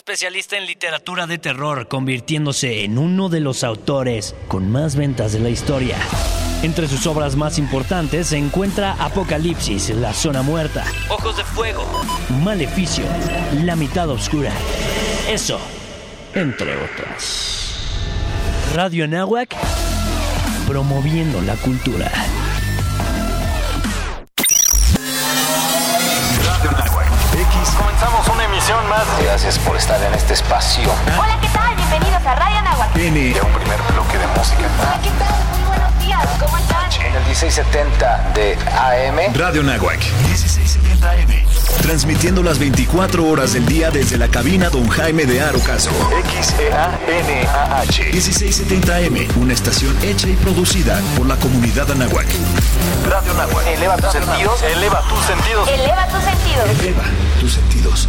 especialista en literatura de terror, convirtiéndose en uno de los autores con más ventas de la historia. Entre sus obras más importantes se encuentra Apocalipsis, La Zona Muerta, Ojos de Fuego, Maleficio, La Mitad Oscura. Eso, entre otras. Radio Nahuac, promoviendo la cultura. Comenzamos una emisión más. Gracias por estar en este espacio. Hola, ¿qué tal? Bienvenidos a Radio Nahuatl. De un primer bloque de música. Hola, ¿qué tal? Muy buenos días. ¿Cómo están? En el 1670 de AM. Radio Nahuac. 1670M. Transmitiendo las 24 horas del día desde la cabina Don Jaime de Arocaso. X-E-A-N-A-H. 1670M. Una estación hecha y producida por la comunidad Anahuac. Radio Nahuac. Eleva tus sentidos. Eleva tus sentidos. Eleva tus sentidos. Eleva tus sentidos.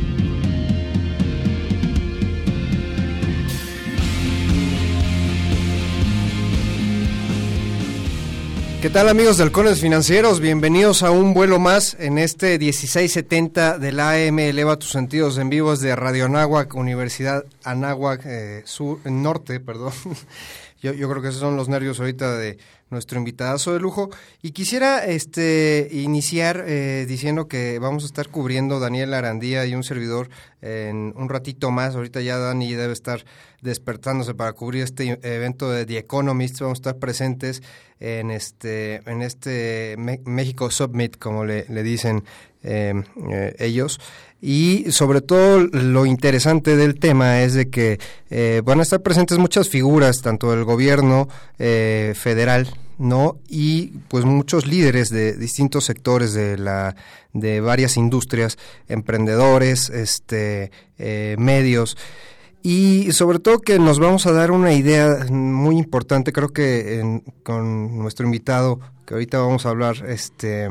¿Qué tal amigos de Halcones Financieros? Bienvenidos a un vuelo más en este 1670 del AM Eleva tus sentidos en vivos de Radio Anáhuac, Universidad Anáhuac eh, Sur, Norte, perdón. Yo, yo creo que esos son los nervios ahorita de nuestro invitadazo de lujo. Y quisiera este iniciar eh, diciendo que vamos a estar cubriendo Daniel Arandía y un servidor en un ratito más. Ahorita ya Dani debe estar despertándose para cubrir este evento de The Economist. Vamos a estar presentes en este, en este México Submit, como le dicen eh, eh, ellos. Y sobre todo lo interesante del tema es de que eh, van a estar presentes muchas figuras, tanto del gobierno eh, federal, ¿no? Y pues muchos líderes de distintos sectores de la de varias industrias, emprendedores, este medios y sobre todo que nos vamos a dar una idea muy importante, creo que en- con nuestro invitado que ahorita vamos a hablar este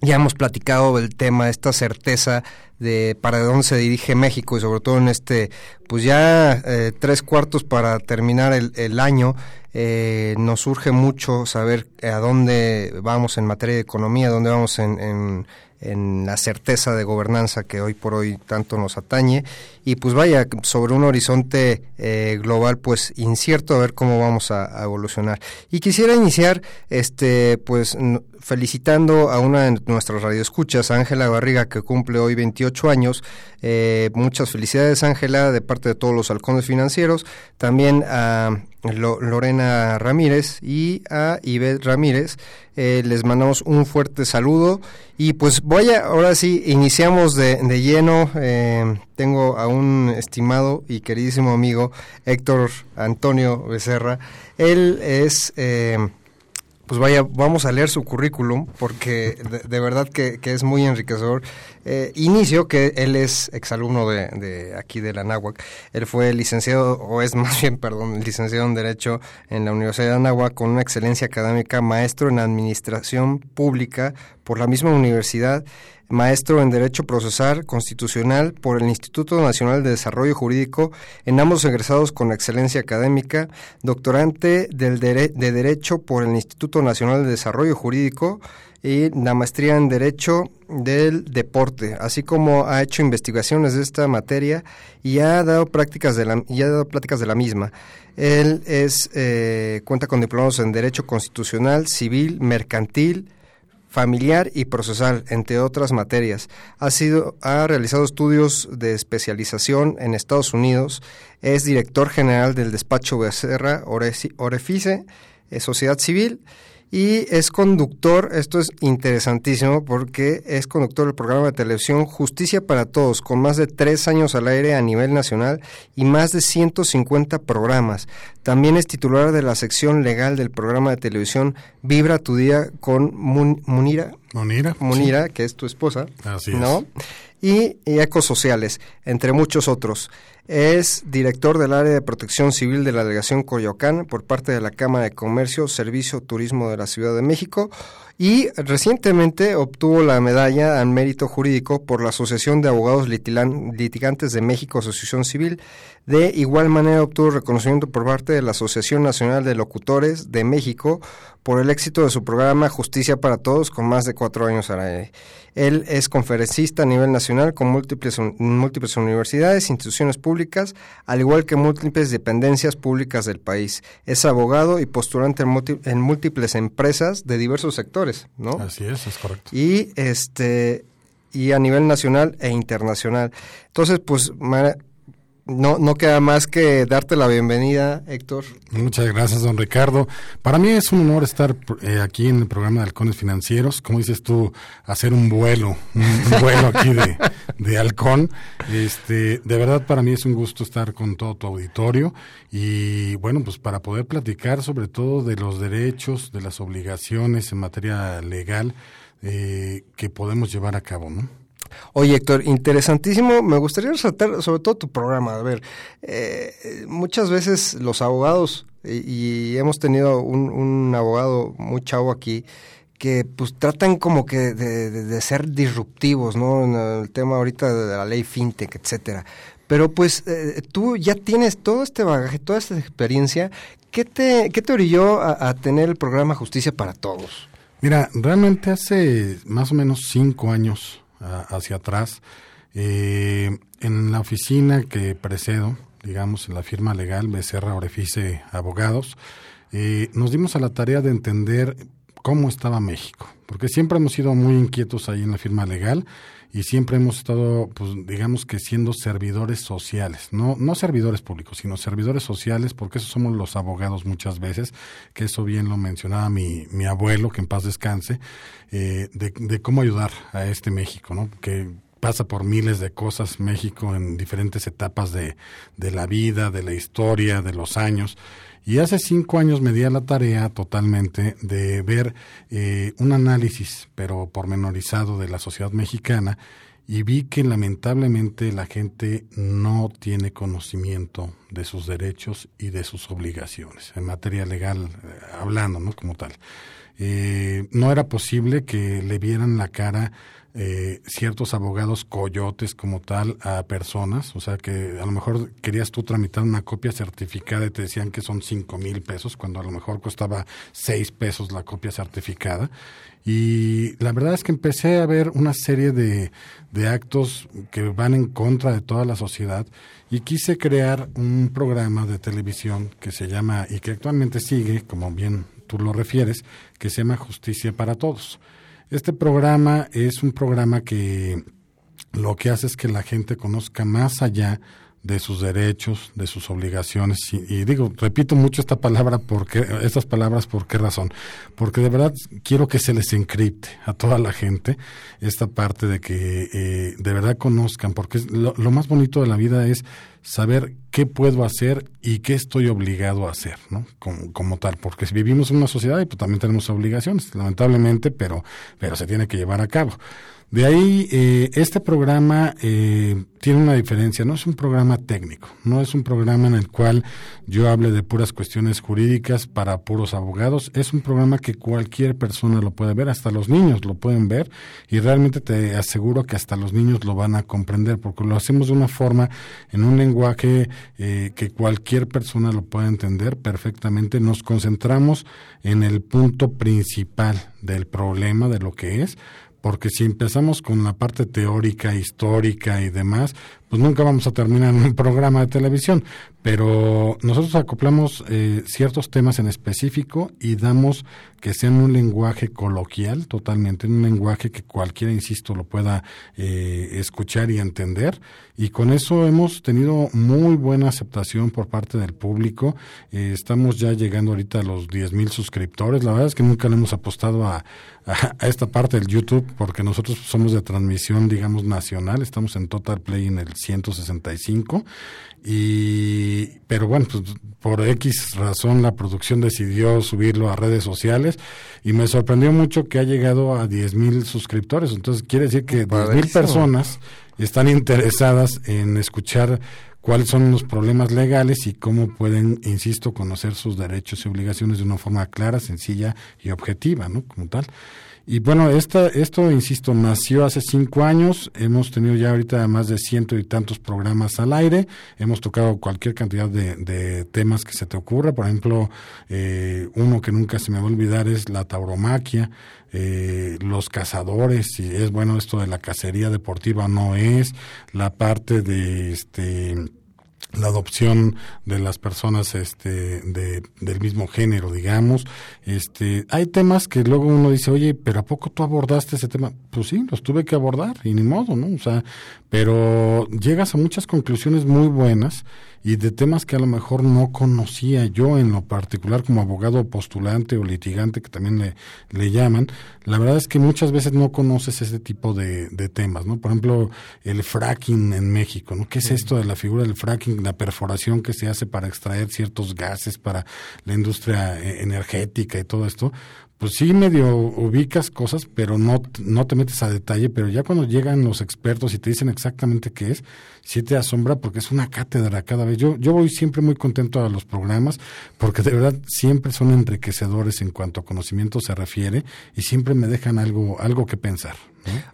ya hemos platicado del tema, esta certeza de para dónde se dirige México y sobre todo en este, pues ya eh, tres cuartos para terminar el, el año, eh, nos surge mucho saber a dónde vamos en materia de economía, dónde vamos en, en, la certeza de gobernanza que hoy por hoy tanto nos atañe. Y pues vaya sobre un horizonte eh, global pues incierto a ver cómo vamos a, a evolucionar. Y quisiera iniciar este pues felicitando a una de nuestras radioescuchas, Ángela Barriga, que cumple hoy 28 años. Eh, muchas felicidades, Ángela, de parte de todos los halcones financieros. También a Lo- Lorena Ramírez y a Ivette Ramírez. Eh, les mandamos un fuerte saludo. Y pues voy a, ahora sí, iniciamos de, de lleno. Eh, tengo a un estimado y queridísimo amigo, Héctor Antonio Becerra. Él es... Eh, pues vaya, vamos a leer su currículum porque de, verdad que, que es muy enriquecedor. Eh, inicio que él es exalumno de, de aquí de la Anáhuac. Él fue licenciado, o es más bien, perdón, licenciado en Derecho en la Universidad de Anáhuac con una excelencia académica, maestro en Administración Pública por la misma universidad, maestro en Derecho Procesal Constitucional por el Instituto Nacional de Desarrollo Jurídico, en ambos egresados con excelencia académica, doctorante del de Derecho por el Instituto Nacional de Desarrollo Jurídico y la maestría en Derecho del Deporte, así como ha hecho investigaciones de esta materia y ha dado prácticas de la, y ha dado pláticas de la misma. Él es eh, cuenta con diplomados en Derecho Constitucional, Civil, Mercantil, familiar y procesal, entre otras materias. Ha sido ha realizado estudios de especialización en Estados Unidos, es director general del despacho Becerra Orefice, eh, Sociedad Civil y es conductor, esto es interesantísimo porque es conductor del programa de televisión Justicia para Todos, con más de tres años al aire a nivel nacional y más de 150 programas. También es titular de la sección legal del programa de televisión Vibra tu Día con Mun- Munira, Monira. Munira que es tu esposa, Así es. ¿no? Y, y ecosociales, entre muchos otros. Es director del área de protección civil de la delegación Coyoacán por parte de la Cámara de Comercio, Servicio, Turismo de la Ciudad de México y recientemente obtuvo la medalla al mérito jurídico por la Asociación de Abogados Litigantes de México, Asociación Civil. De igual manera obtuvo reconocimiento por parte de la Asociación Nacional de Locutores de México por el éxito de su programa Justicia para Todos con más de cuatro años al aire. Él es conferencista a nivel nacional con múltiples, múltiples universidades, instituciones públicas, al igual que múltiples dependencias públicas del país. Es abogado y postulante en, múlti- en múltiples empresas de diversos sectores, ¿no? Así es, es correcto. y este y a nivel nacional e internacional. Entonces, pues no no queda más que darte la bienvenida, Héctor. Muchas gracias, don Ricardo. Para mí es un honor estar eh, aquí en el programa de Halcones Financieros. Como dices tú, hacer un vuelo, un, vuelo aquí de, de halcón. Este, de verdad, para mí es un gusto estar con todo tu auditorio y, bueno, pues para poder platicar sobre todo de los derechos, de las obligaciones en materia legal eh, que podemos llevar a cabo, ¿no? Oye, Héctor, interesantísimo. Me gustaría resaltar sobre todo tu programa. A ver, eh, muchas veces los abogados, y, hemos tenido un, un abogado muy chavo aquí, que pues tratan como que de, ser disruptivos, ¿no? En el tema ahorita de la ley fintech, etcétera. Pero pues eh, tú ya tienes todo este bagaje, toda esta experiencia. ¿Qué te, qué te orilló a tener el programa Justicia para Todos? Mira, realmente hace más o menos cinco años hacia atrás, eh, en la oficina que precedo, digamos, en la firma legal Becerra Orefice Abogados, eh, nos dimos a la tarea de entender cómo estaba México, porque siempre hemos sido muy inquietos ahí en la firma legal y siempre hemos estado, pues digamos que siendo servidores sociales, no, no servidores públicos, sino servidores sociales, porque eso somos los abogados muchas veces, que eso bien lo mencionaba mi, mi abuelo, que en paz descanse, eh, de, de cómo ayudar a este México, ¿no? Que pasa por miles de cosas México en diferentes etapas de, de la vida, de la historia, de los años. Y hace cinco años me di a la tarea totalmente de ver eh, un análisis, pero pormenorizado, de la sociedad mexicana y vi que lamentablemente la gente no tiene conocimiento de sus derechos y de sus obligaciones, en materia legal eh, hablando, ¿no? Como tal. Eh, no era posible que le vieran la cara eh, ciertos abogados coyotes como tal a personas, o sea que a lo mejor querías tú tramitar una copia certificada y te decían que son cinco mil pesos, cuando a lo mejor costaba seis pesos la copia certificada. Y la verdad es que empecé a ver una serie de, de actos que van en contra de toda la sociedad y quise crear un programa de televisión que se llama, y que actualmente sigue, como bien tú lo refieres, que se llama Justicia para Todos. Este programa es un programa que lo que hace es que la gente conozca más allá de sus derechos, de sus obligaciones. Y, y digo, repito mucho esta palabra, porque, estas palabras, ¿por qué razón? Porque de verdad quiero que se les encripte a toda la gente esta parte de que eh, de verdad conozcan, porque lo, lo más bonito de la vida es saber qué puedo hacer y qué estoy obligado a hacer, ¿no? Como, como tal, porque si vivimos en una sociedad y pues también tenemos obligaciones, lamentablemente, pero, pero se tiene que llevar a cabo. De ahí, eh, este programa eh, tiene una diferencia, no es un programa técnico, no es un programa en el cual yo hable de puras cuestiones jurídicas para puros abogados, es un programa que cualquier persona lo puede ver, hasta los niños lo pueden ver y realmente te aseguro que hasta los niños lo van a comprender porque lo hacemos de una forma, en un lenguaje eh, que cualquier persona lo puede entender perfectamente, nos concentramos en el punto principal del problema, de lo que es, porque si empezamos con la parte teórica, histórica y demás, pues nunca vamos a terminar en un programa de televisión. Pero nosotros acoplamos eh, ciertos temas en específico y damos que sean un lenguaje coloquial, totalmente, un lenguaje que cualquiera, insisto, lo pueda eh, escuchar y entender. Y con eso hemos tenido muy buena aceptación por parte del público. Eh, estamos ya llegando ahorita a los 10 mil suscriptores. La verdad es que nunca le hemos apostado a, a, a, esta parte del YouTube. porque nosotros somos de transmisión, digamos, nacional, estamos en Total Play en el 165, y, pero bueno, pues por X razón la producción decidió subirlo a redes sociales y me sorprendió mucho que ha llegado a 10 mil suscriptores, entonces quiere decir que 10 mil personas están interesadas en escuchar cuáles son los problemas legales y cómo pueden, insisto, conocer sus derechos y obligaciones de una forma clara, sencilla y objetiva, ¿no? Como tal. Y bueno, esta, esto, insisto, nació hace cinco años. Hemos tenido ya ahorita más de ciento y tantos programas al aire. Hemos tocado cualquier cantidad de, de temas que se te ocurra. Por ejemplo, eh, uno que nunca se me va a olvidar es la tauromaquia, eh, los cazadores, si es bueno esto de la cacería deportiva no es, la parte de este la adopción de las personas este de, del mismo género digamos. Este hay temas que luego uno dice oye pero a poco tú abordaste ese tema pues sí los tuve que abordar y ni modo no o sea pero llegas a muchas conclusiones muy buenas y de temas que a lo mejor no conocía yo en lo particular como abogado postulante o litigante que también le, le llaman. La verdad es que muchas veces no conoces ese tipo de, de temas no por ejemplo el fracking en México no qué es esto de la figura del fracking la perforación que se hace para extraer ciertos gases para la industria eh, energética y todo esto pues sí medio ubicas cosas, pero no, no te metes a detalle, pero ya cuando llegan los expertos y te dicen exactamente qué es, sí te asombra porque es una cátedra cada vez. Yo, yo voy siempre muy contento a los programas porque de verdad siempre son enriquecedores en cuanto a conocimiento se refiere y siempre me dejan algo, algo que pensar.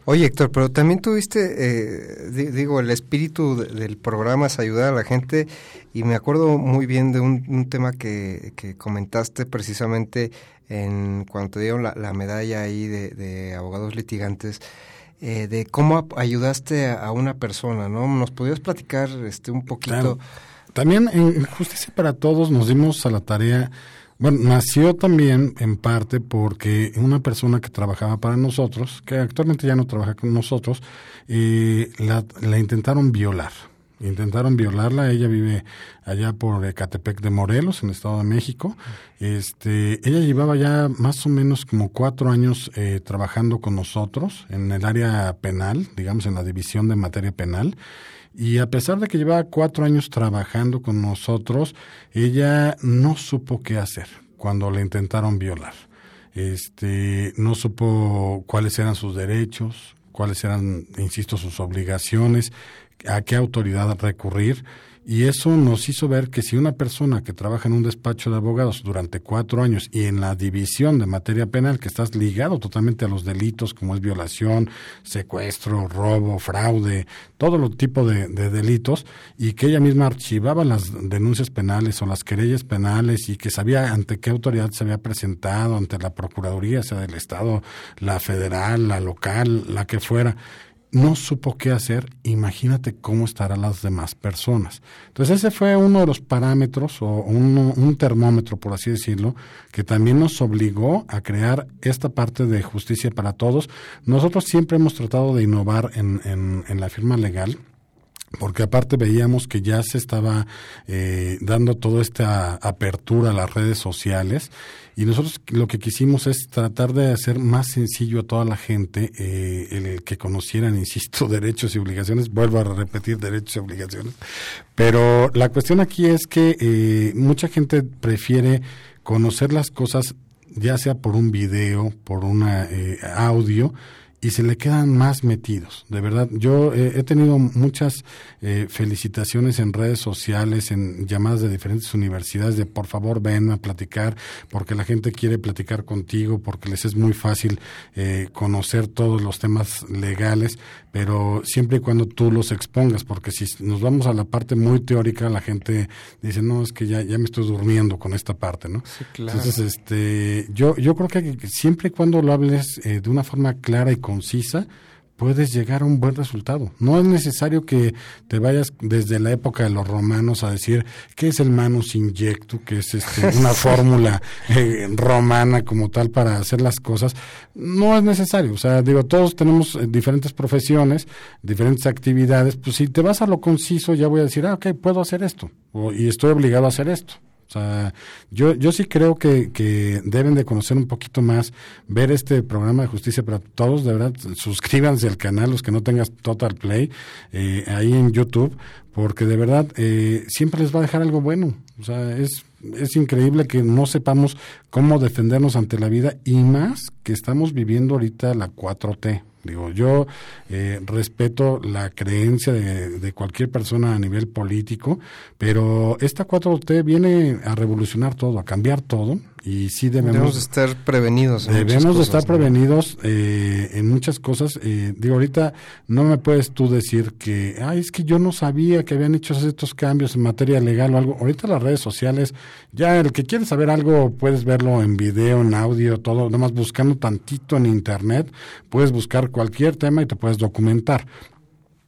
Oye, Héctor, pero también tuviste, eh, di- digo, el espíritu de- del programa es ayudar a la gente y me acuerdo muy bien de un, un tema que, que comentaste precisamente en cuando te dieron la, la medalla ahí de, de abogados litigantes, eh, de cómo ayudaste a, una persona, ¿no? ¿Nos podías platicar este un poquito? Claro. También en Justicia para Todos nos dimos a la tarea, bueno, nació también en parte porque una persona que trabajaba para nosotros, que actualmente ya no trabaja con nosotros, eh, la, intentaron violar. Intentaron violarla, ella vive allá por Ecatepec de Morelos, en el Estado de México. Este, ella llevaba ya más o menos como cuatro años eh, trabajando con nosotros en el área penal, digamos en la división de materia penal. Y a pesar de que llevaba cuatro años trabajando con nosotros, ella no supo qué hacer cuando le intentaron violar. Este, no supo cuáles eran sus derechos, cuáles eran, insisto, sus obligaciones, a qué autoridad recurrir. Y eso nos hizo ver que si una persona que trabaja en un despacho de abogados durante cuatro años y en la división de materia penal, que estás ligado totalmente a los delitos como es violación, secuestro, robo, fraude, todo lo tipo de, de delitos, y que ella misma archivaba las denuncias penales o las querellas penales y que sabía ante qué autoridad se había presentado, ante la Procuraduría, sea del Estado, la federal, la local, la que fuera no supo qué hacer, imagínate cómo estarán las demás personas. Entonces ese fue uno de los parámetros o un, termómetro, por así decirlo, que también nos obligó a crear esta parte de justicia para todos. Nosotros siempre hemos tratado de innovar en, en, en la firma legal porque aparte veíamos que ya se estaba eh, dando toda esta apertura a las redes sociales y nosotros lo que quisimos es tratar de hacer más sencillo a toda la gente eh, el que conocieran, insisto, derechos y obligaciones, vuelvo a repetir derechos y obligaciones, pero la cuestión aquí es que eh, mucha gente prefiere conocer las cosas ya sea por un video, por una audio, y se le quedan más metidos. De verdad, yo eh, he tenido muchas eh, felicitaciones en redes sociales, en llamadas de diferentes universidades de por favor ven a platicar, porque la gente quiere platicar contigo, porque les es muy fácil eh, conocer todos los temas legales, pero siempre y cuando tú los expongas, porque si nos vamos a la parte muy teórica, la gente dice, no, es que ya, ya me estoy durmiendo con esta parte, ¿no? Sí, claro. Entonces, este, yo, yo creo que siempre y cuando lo hables eh, de una forma clara y concisa, puedes llegar a un buen resultado. No es necesario que te vayas desde la época de los romanos a decir qué es el manus injectu, que es este, una fórmula eh, romana como tal para hacer las cosas. No es necesario. O sea, digo, todos tenemos eh, diferentes profesiones, diferentes actividades. Pues si te vas a lo conciso, ya voy a decir, ah, ok, puedo hacer esto. O, y estoy obligado a hacer esto. O sea, yo, yo sí creo que, que deben de conocer un poquito más, ver este programa de Justicia para Todos, de verdad, suscríbanse al canal, los que no tengas Total Play, eh, ahí en YouTube, porque de verdad eh, siempre les va a dejar algo bueno. O sea, es, es increíble que no sepamos cómo defendernos ante la vida y más que estamos viviendo ahorita la 4T. Digo, yo eh, respeto la creencia de, de, cualquier persona a nivel político, pero esta 4T viene a revolucionar todo, a cambiar todo, y sí debemos, debemos estar prevenidos. En debemos cosas, estar ¿no? prevenidos eh, en muchas cosas. Eh, digo, ahorita no me puedes tú decir que, ay, es que yo no sabía que habían hecho estos cambios en materia legal o algo. Ahorita las redes sociales, ya el que quiere saber algo, puedes verlo en video, en audio, todo, nomás buscando tantito en internet, puedes buscar cualquier tema y te puedes documentar.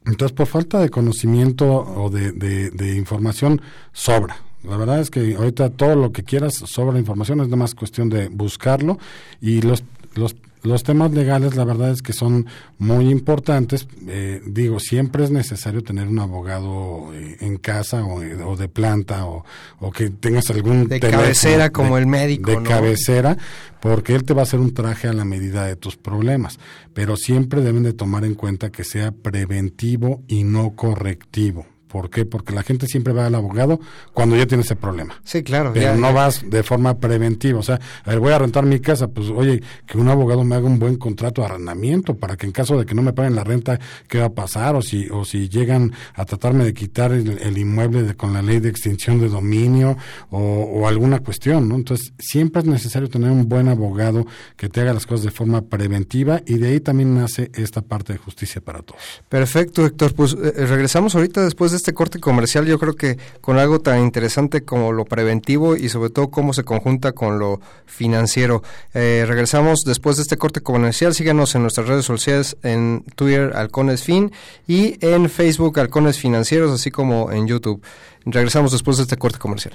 Entonces, por falta de conocimiento o de, de, de información, sobra. La verdad es que ahorita todo lo que quieras sobre la información es nada más cuestión de buscarlo y los, los, los temas legales la verdad es que son muy importantes. Eh, digo, siempre es necesario tener un abogado eh, en casa o, o, de planta o, o que tengas algún... De cabecera como de, el médico. De ¿no? cabecera, porque él te va a hacer un traje a la medida de tus problemas. Pero siempre deben de tomar en cuenta que sea preventivo y no correctivo. ¿Por qué? Porque la gente siempre va al abogado cuando ya tiene ese problema. Sí, claro. Pero ya, no ya. vas de forma preventiva. O sea, a ver, voy a rentar mi casa, pues oye, que un abogado me haga un buen contrato de arrendamiento para que en caso de que no me paguen la renta, ¿qué va a pasar? O si, o si llegan a tratarme de quitar el, el inmueble de, con la ley de extinción de dominio o, o, alguna cuestión, ¿no? Entonces, siempre es necesario tener un buen abogado que te haga las cosas de forma preventiva y de ahí también nace esta parte de justicia para todos. Perfecto, Héctor. Pues eh, regresamos ahorita después de este corte comercial, yo creo que con algo tan interesante como lo preventivo y sobre todo cómo se conjunta con lo financiero. Eh, regresamos después de este corte comercial. Síganos en nuestras redes sociales, en Twitter, Halcones Fin, y en Facebook, Halcones Financieros, así como en YouTube. Regresamos después de este corte comercial.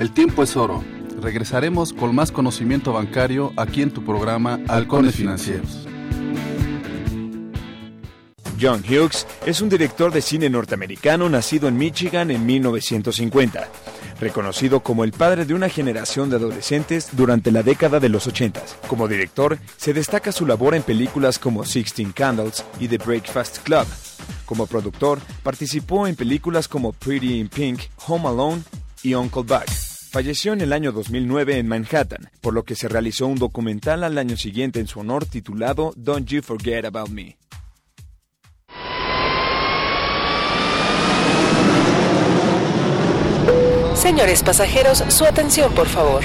El tiempo es oro. Regresaremos con más conocimiento bancario aquí en tu programa Halcones Financieros. John Hughes es un director de cine norteamericano nacido en Michigan en 1950, reconocido como el padre de una generación de adolescentes durante la década de los 80. Como director, se destaca su labor en películas como Sixteen Candles y The Breakfast Club. Como productor, participó en películas como Pretty in Pink, Home Alone y Uncle Buck. Falleció en el año 2009 en Manhattan, por lo que se realizó un documental al año siguiente en su honor titulado Don't You Forget About Me. Señores pasajeros, su atención por favor.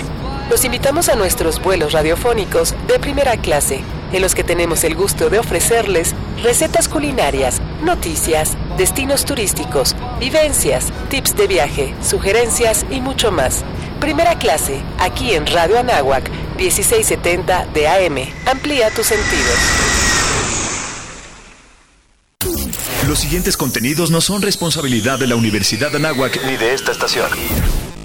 Los invitamos a nuestros vuelos radiofónicos de primera clase, en los que tenemos el gusto de ofrecerles recetas culinarias, noticias, destinos turísticos, vivencias, tips de viaje, sugerencias y mucho más. Primera clase, aquí en Radio Anáhuac, 1670 de AM. Amplía tus sentidos. Los siguientes contenidos no son responsabilidad de la Universidad de Anáhuac ni de esta estación.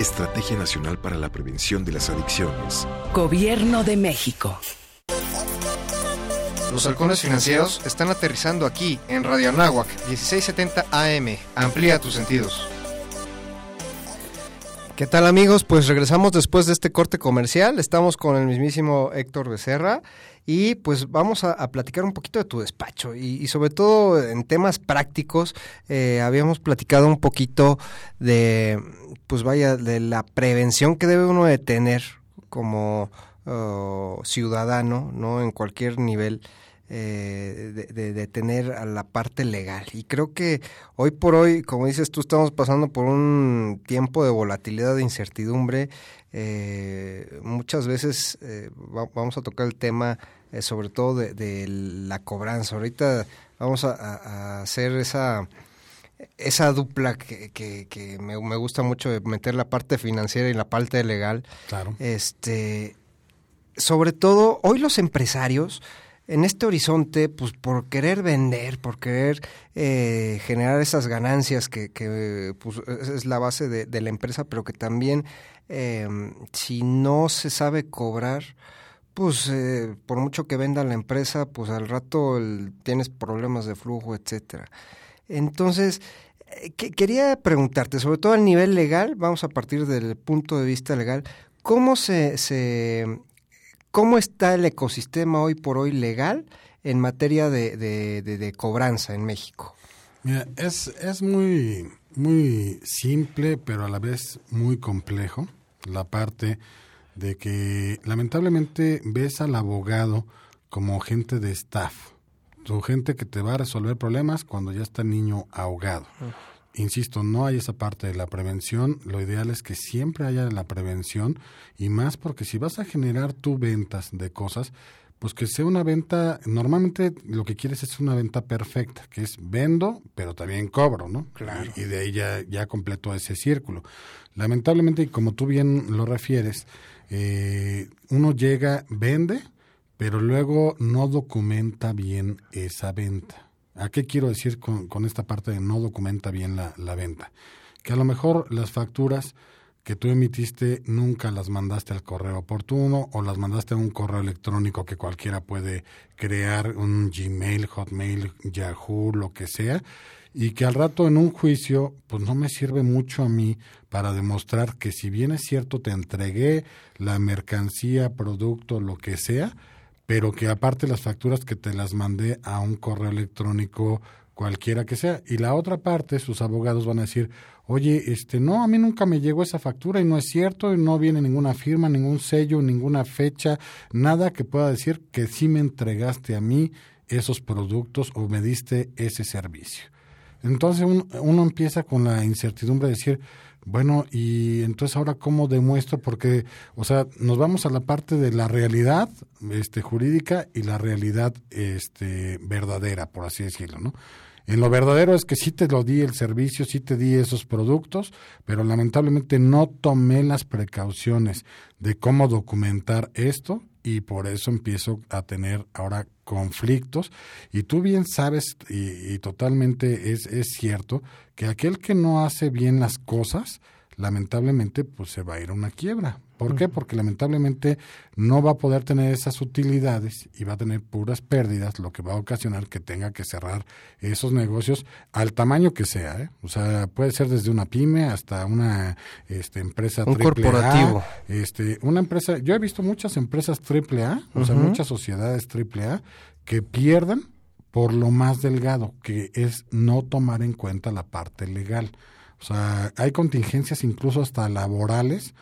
Estrategia Nacional para la Prevención de las Adicciones. Gobierno de México. Los halcones financieros están aterrizando aquí en Radio Anáhuac 1670 AM. Amplía tus sentidos. ¿Qué tal amigos? Pues regresamos después de este corte comercial. Estamos con el mismísimo Héctor Becerra y pues vamos a, platicar un poquito de tu despacho y, y sobre todo en temas prácticos. Eh, habíamos platicado un poquito de, pues vaya, de la prevención que debe uno de tener como uh, ciudadano, ¿no? En cualquier nivel. Eh, de, de, de, tener a la parte legal. Y creo que hoy por hoy, como dices tú, estamos pasando por un tiempo de volatilidad, de incertidumbre. Eh, muchas veces eh, va, vamos a tocar el tema sobre todo de, de, la cobranza. Ahorita vamos a, a hacer esa esa dupla que, que, que me, me, gusta mucho meter la parte financiera y la parte legal. Claro. Este, sobre todo, hoy los empresarios en este horizonte, pues por querer vender, por querer eh, generar esas ganancias que, que pues, es la base de, la empresa, pero que también eh, si no se sabe cobrar, pues eh, por mucho que venda la empresa, pues al rato tienes problemas de flujo, etcétera. Entonces, que, quería preguntarte, sobre todo a nivel legal, vamos a partir del punto de vista legal, ¿cómo se, se ¿Cómo está el ecosistema hoy por hoy legal en materia de, de, de, de cobranza en México? Mira, es, es muy, muy simple, pero a la vez muy complejo la parte de que lamentablemente ves al abogado como gente de staff, o gente que te va a resolver problemas cuando ya está el niño ahogado. Insisto, no hay esa parte de la prevención. Lo ideal es que siempre haya la prevención y más porque si vas a generar tú ventas de cosas, pues que sea una venta, normalmente lo que quieres es una venta perfecta, que es vendo, pero también cobro, ¿no? Claro. Y, y de ahí ya, ya completo ese círculo. Lamentablemente, y como tú bien lo refieres, eh, uno llega, vende, pero luego no documenta bien esa venta. ¿A qué quiero decir con, con, esta parte de no documenta bien la, la, venta? Que a lo mejor las facturas que tú emitiste nunca las mandaste al correo oportuno o las mandaste a un correo electrónico que cualquiera puede crear, un Gmail, Hotmail, Yahoo, lo que sea, y que al rato en un juicio pues no me sirve mucho a mí para demostrar que si bien es cierto te entregué la mercancía, producto, lo que sea, pero que aparte las facturas que te las mandé a un correo electrónico cualquiera que sea. Y la otra parte, sus abogados van a decir, oye, este, no, a mí nunca me llegó esa factura y no es cierto, y no viene ninguna firma, ningún sello, ninguna fecha, nada que pueda decir que sí me entregaste a mí esos productos o me diste ese servicio. Entonces un, uno empieza con la incertidumbre de decir, bueno, y entonces ahora cómo demuestro, porque, o sea, nos vamos a la parte de la realidad este, jurídica y la realidad este, verdadera, por así decirlo, ¿no? En lo verdadero es que sí te lo di el servicio, sí te di esos productos, pero lamentablemente no tomé las precauciones de cómo documentar esto y por eso empiezo a tener ahora conflictos. Y tú bien sabes, y, totalmente es, es cierto, que aquel que no hace bien las cosas, lamentablemente, pues se va a ir a una quiebra. ¿Por qué? Porque lamentablemente no va a poder tener esas utilidades y va a tener puras pérdidas, lo que va a ocasionar que tenga que cerrar esos negocios al tamaño que sea. ¿eh? O sea, puede ser desde una pyme hasta una este, empresa Un corporativo. A, este, una empresa, yo he visto muchas empresas triple A, o uh -huh. sea, muchas sociedades triple A que pierden por lo más delgado, que es no tomar en cuenta la parte legal. O sea, hay contingencias incluso hasta laborales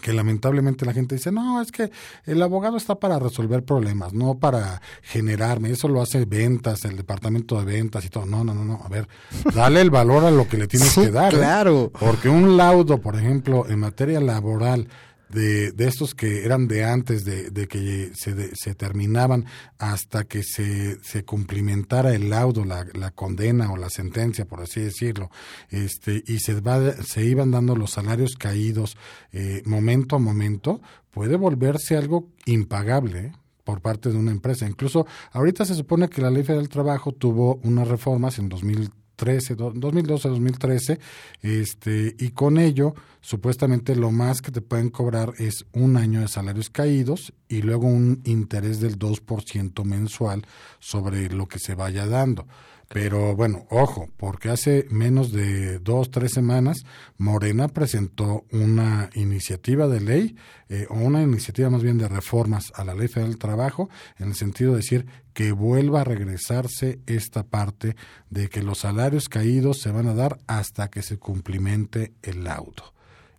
que lamentablemente la gente dice, no, es que el abogado está para resolver problemas, no para generarme, eso lo hace ventas, el departamento de ventas y todo. No, no, no, no, a ver, dale el valor a lo que le tienes sí, que dar. Claro. ¿eh? Porque un laudo, por ejemplo, en materia laboral, de, de estos que eran de antes de, de que se, de, se terminaban hasta que se, se cumplimentara el laudo, la, la, condena o la sentencia, por así decirlo, este, y se, va, se iban dando los salarios caídos eh, momento a momento, puede volverse algo impagable. ¿eh? por parte de una empresa. Incluso ahorita se supone que la Ley Federal del Trabajo tuvo unas reformas en 2000 2013, 2012, 2013, este, y con ello, supuestamente lo más que te pueden cobrar es un año de salarios caídos y luego un interés del 2% mensual sobre lo que se vaya dando. Pero bueno, ojo, porque hace menos de dos, tres semanas Morena presentó una iniciativa de ley, eh, o una iniciativa más bien de reformas a la ley federal del trabajo, en el sentido de decir que vuelva a regresarse esta parte de que los salarios caídos se van a dar hasta que se cumplimente el laudo.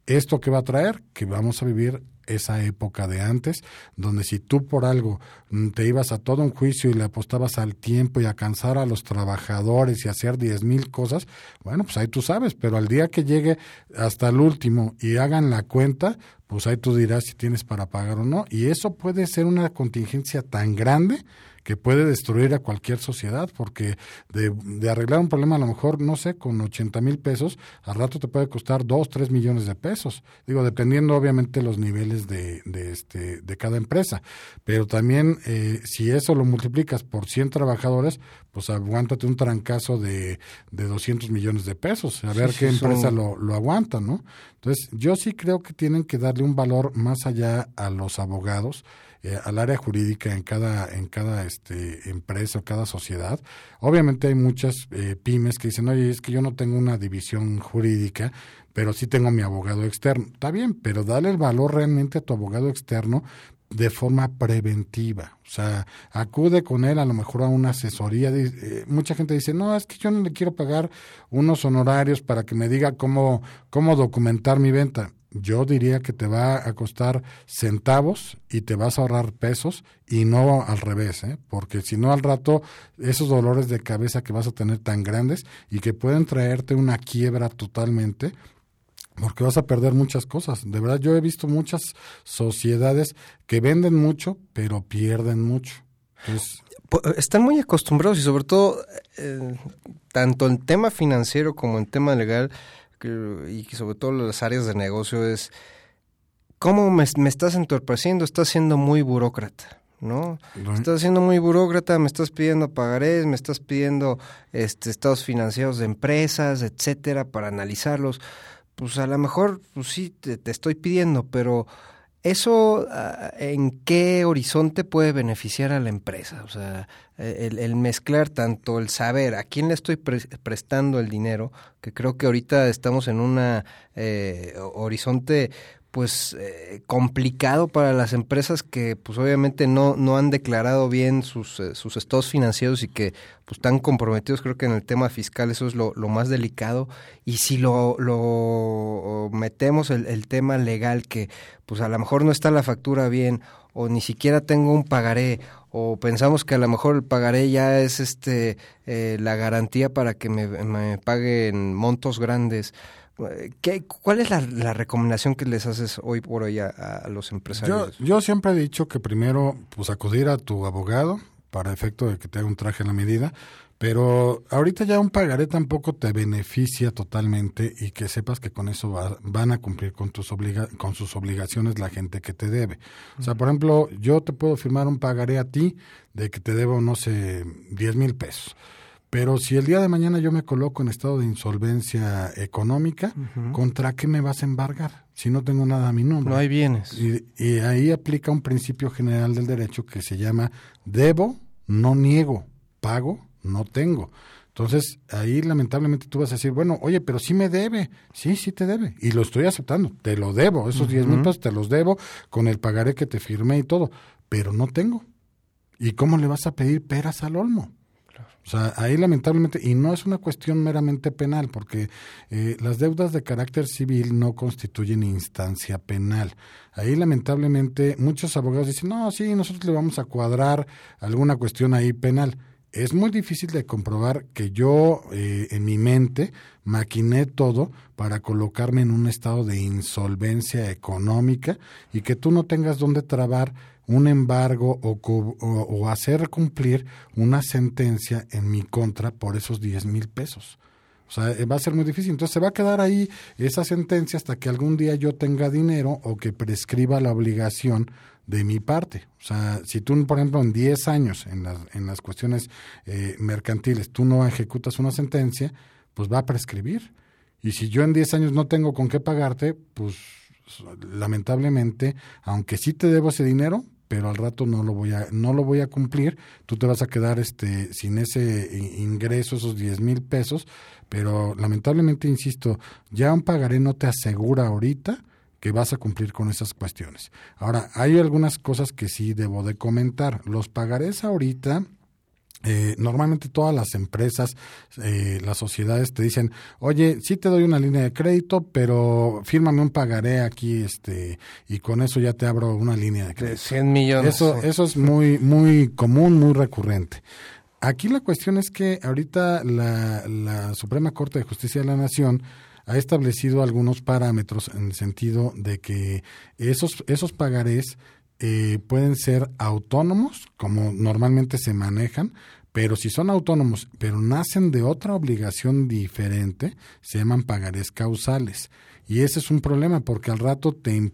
¿Esto qué va a traer? Que vamos a vivir esa época de antes, donde si tú por algo mm, te ibas a todo un juicio y le apostabas al tiempo y a cansar a los trabajadores y hacer diez mil cosas, bueno, pues ahí tú sabes, pero al día que llegue hasta el último y hagan la cuenta, pues ahí tú dirás si tienes para pagar o no. Y eso puede ser una contingencia tan grande que puede destruir a cualquier sociedad, porque de, de, arreglar un problema a lo mejor, no sé, con 80 mil pesos, al rato te puede costar 2, 3 millones de pesos. Digo, dependiendo obviamente los niveles de, de, este, de cada empresa. Pero también, eh, si eso lo multiplicas por 100 trabajadores, pues aguántate un trancazo de, de 200 millones de pesos, a ver sí, qué sí, empresa son... lo, lo aguanta, ¿no? Entonces, yo sí creo que tienen que darle un valor más allá a los abogados, eh, al área jurídica en cada en cada este empresa o cada sociedad obviamente hay muchas eh, pymes que dicen oye es que yo no tengo una división jurídica pero sí tengo mi abogado externo está bien pero dale el valor realmente a tu abogado externo de forma preventiva. O sea, acude con él a lo mejor a una asesoría. Eh, mucha gente dice, no, es que yo no le quiero pagar unos honorarios para que me diga cómo, cómo documentar mi venta. Yo diría que te va a costar centavos y te vas a ahorrar pesos y no al revés, ¿eh? porque si no al rato esos dolores de cabeza que vas a tener tan grandes y que pueden traerte una quiebra totalmente, porque vas a perder muchas cosas. De verdad, yo he visto muchas sociedades que venden mucho, pero pierden mucho. Entonces, están muy acostumbrados y sobre todo, eh, tanto en tema financiero como en tema legal, y sobre todo las áreas de negocio, es cómo me, me estás entorpeciendo, estás siendo muy burócrata. ¿no? Right. Estás siendo muy burócrata, me estás pidiendo pagarés, me estás pidiendo este, estados financieros de empresas, etcétera, para analizarlos pues a lo mejor, pues sí, te, te estoy pidiendo, pero ¿eso uh, en qué horizonte puede beneficiar a la empresa? O sea, el, mezclar tanto el saber a quién le estoy pre prestando el dinero, que creo que ahorita estamos en un eh, horizonte pues eh, complicado para las empresas que pues obviamente no, no han declarado bien sus, eh, sus estados financieros y que pues están comprometidos creo que en el tema fiscal eso es lo, más delicado. Y si lo, lo metemos el, el tema legal que pues a lo mejor no está la factura bien o ni siquiera tengo un pagaré o pensamos que a lo mejor el pagaré ya es este eh, la garantía para que me, me paguen montos grandes ¿Qué, ¿Cuál es la, la, recomendación que les haces hoy por hoy a, a los empresarios? Yo, yo, siempre he dicho que primero pues acudir a tu abogado para efecto de que te haga un traje a la medida, pero ahorita ya un pagaré tampoco te beneficia totalmente y que sepas que con eso va, van a cumplir con, tus obliga, con sus obligaciones la gente que te debe. O sea, por ejemplo, yo te puedo firmar un pagaré a ti de que te debo, no sé, 10 mil pesos. Pero si el día de mañana yo me coloco en estado de insolvencia económica, uh -huh. ¿contra qué me vas a embargar? Si no tengo nada a mi nombre. No hay bienes. Y, y, ahí aplica un principio general del derecho que se llama debo, no niego, pago, no tengo. Entonces, ahí lamentablemente tú vas a decir, bueno, oye, pero sí me debe. Sí, sí te debe. Y lo estoy aceptando. Te lo debo. Esos uh -huh. 10 mil pesos te los debo con el pagaré que te firmé y todo. Pero no tengo. ¿Y cómo le vas a pedir peras al olmo? O sea, ahí lamentablemente, y no es una cuestión meramente penal, porque eh, las deudas de carácter civil no constituyen instancia penal. Ahí lamentablemente muchos abogados dicen, no, sí, nosotros le vamos a cuadrar alguna cuestión ahí penal. Es muy difícil de comprobar que yo eh, en mi mente maquiné todo para colocarme en un estado de insolvencia económica y que tú no tengas donde trabar un embargo o, o, o, hacer cumplir una sentencia en mi contra por esos 10 mil pesos. O sea, eh, va a ser muy difícil. Entonces se va a quedar ahí esa sentencia hasta que algún día yo tenga dinero o que prescriba la obligación de mi parte. O sea, si tú, por ejemplo, en 10 años, en las, en las cuestiones eh, mercantiles, tú no ejecutas una sentencia, pues va a prescribir. Y si yo en 10 años no tengo con qué pagarte, pues lamentablemente, aunque sí te debo ese dinero, pero al rato no lo voy a no lo voy a cumplir. Tú te vas a quedar este sin ese ingreso esos 10 mil pesos pero lamentablemente insisto ya un pagaré no te asegura ahorita que vas a cumplir con esas cuestiones. Ahora hay algunas cosas que sí debo de comentar. Los pagarés ahorita eh, normalmente todas las empresas, eh, las sociedades te dicen, oye, sí te doy una línea de crédito, pero fírmame un pagaré aquí, este, y con eso ya te abro una línea de crédito. 100 millones. Eso, eso es muy, muy común, muy recurrente. Aquí la cuestión es que ahorita la, la Suprema Corte de Justicia de la Nación ha establecido algunos parámetros en el sentido de que esos, esos pagarés eh, pueden ser autónomos, como normalmente se manejan, pero si son autónomos, pero nacen de otra obligación diferente, se llaman pagarés causales. Y ese es un problema porque al rato te,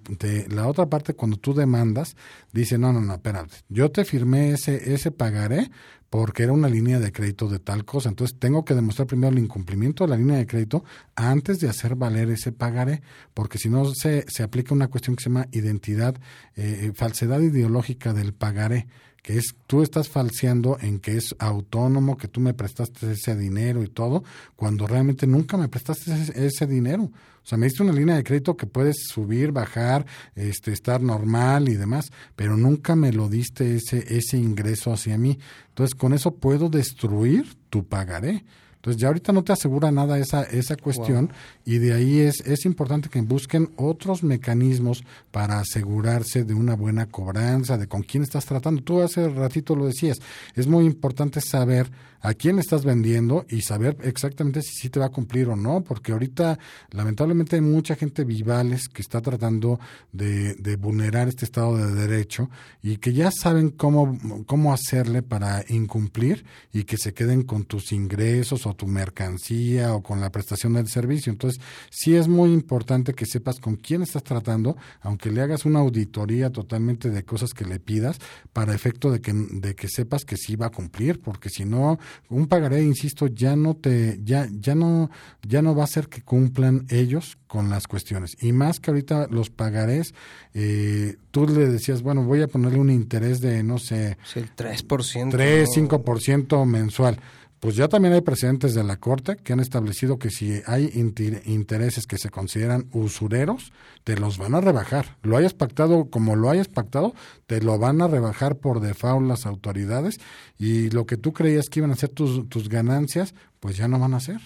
la otra parte cuando tú demandas dice, no, no, no, espérate, yo te firmé ese, ese pagaré porque era una línea de crédito de tal cosa. Entonces tengo que demostrar primero el incumplimiento de la línea de crédito antes de hacer valer ese pagaré, porque si no se, se aplica una cuestión que se llama identidad, eh, falsedad ideológica del pagaré que es tú estás falseando en que es autónomo, que tú me prestaste ese dinero y todo, cuando realmente nunca me prestaste ese, dinero. O sea, me diste una línea de crédito que puedes subir, bajar, este, estar normal y demás, pero nunca me lo diste ese, ese ingreso hacia mí. Entonces, con eso puedo destruir tu pagaré. Entonces ya ahorita no te asegura nada esa, esa cuestión y de ahí es, es importante que busquen otros mecanismos para asegurarse de una buena cobranza, de con quién estás tratando. Tú hace ratito lo decías, es muy importante saber a quién estás vendiendo y saber exactamente si sí te va a cumplir o no, porque ahorita lamentablemente hay mucha gente vivales que está tratando de, de vulnerar este Estado de Derecho y que ya saben cómo, cómo hacerle para incumplir y que se queden con tus ingresos o tu mercancía o con la prestación del servicio. Entonces, sí es muy importante que sepas con quién estás tratando, aunque le hagas una auditoría totalmente de cosas que le pidas, para efecto de que, de que sepas que sí va a cumplir, porque si no, un pagaré, insisto, ya no te, ya, ya no, ya no va a ser que cumplan ellos con las cuestiones. Y más que ahorita los pagarés, eh, tú le decías, bueno, voy a ponerle un interés de, no sé... el 3%. 3, 5% mensual. Pues ya también hay precedentes de la Corte que han establecido que si hay intereses que se consideran usureros, te los van a rebajar. Lo hayas pactado como lo hayas pactado, te lo van a rebajar por default las autoridades y lo que tú creías que iban a ser tus, tus ganancias, pues ya no van a ser.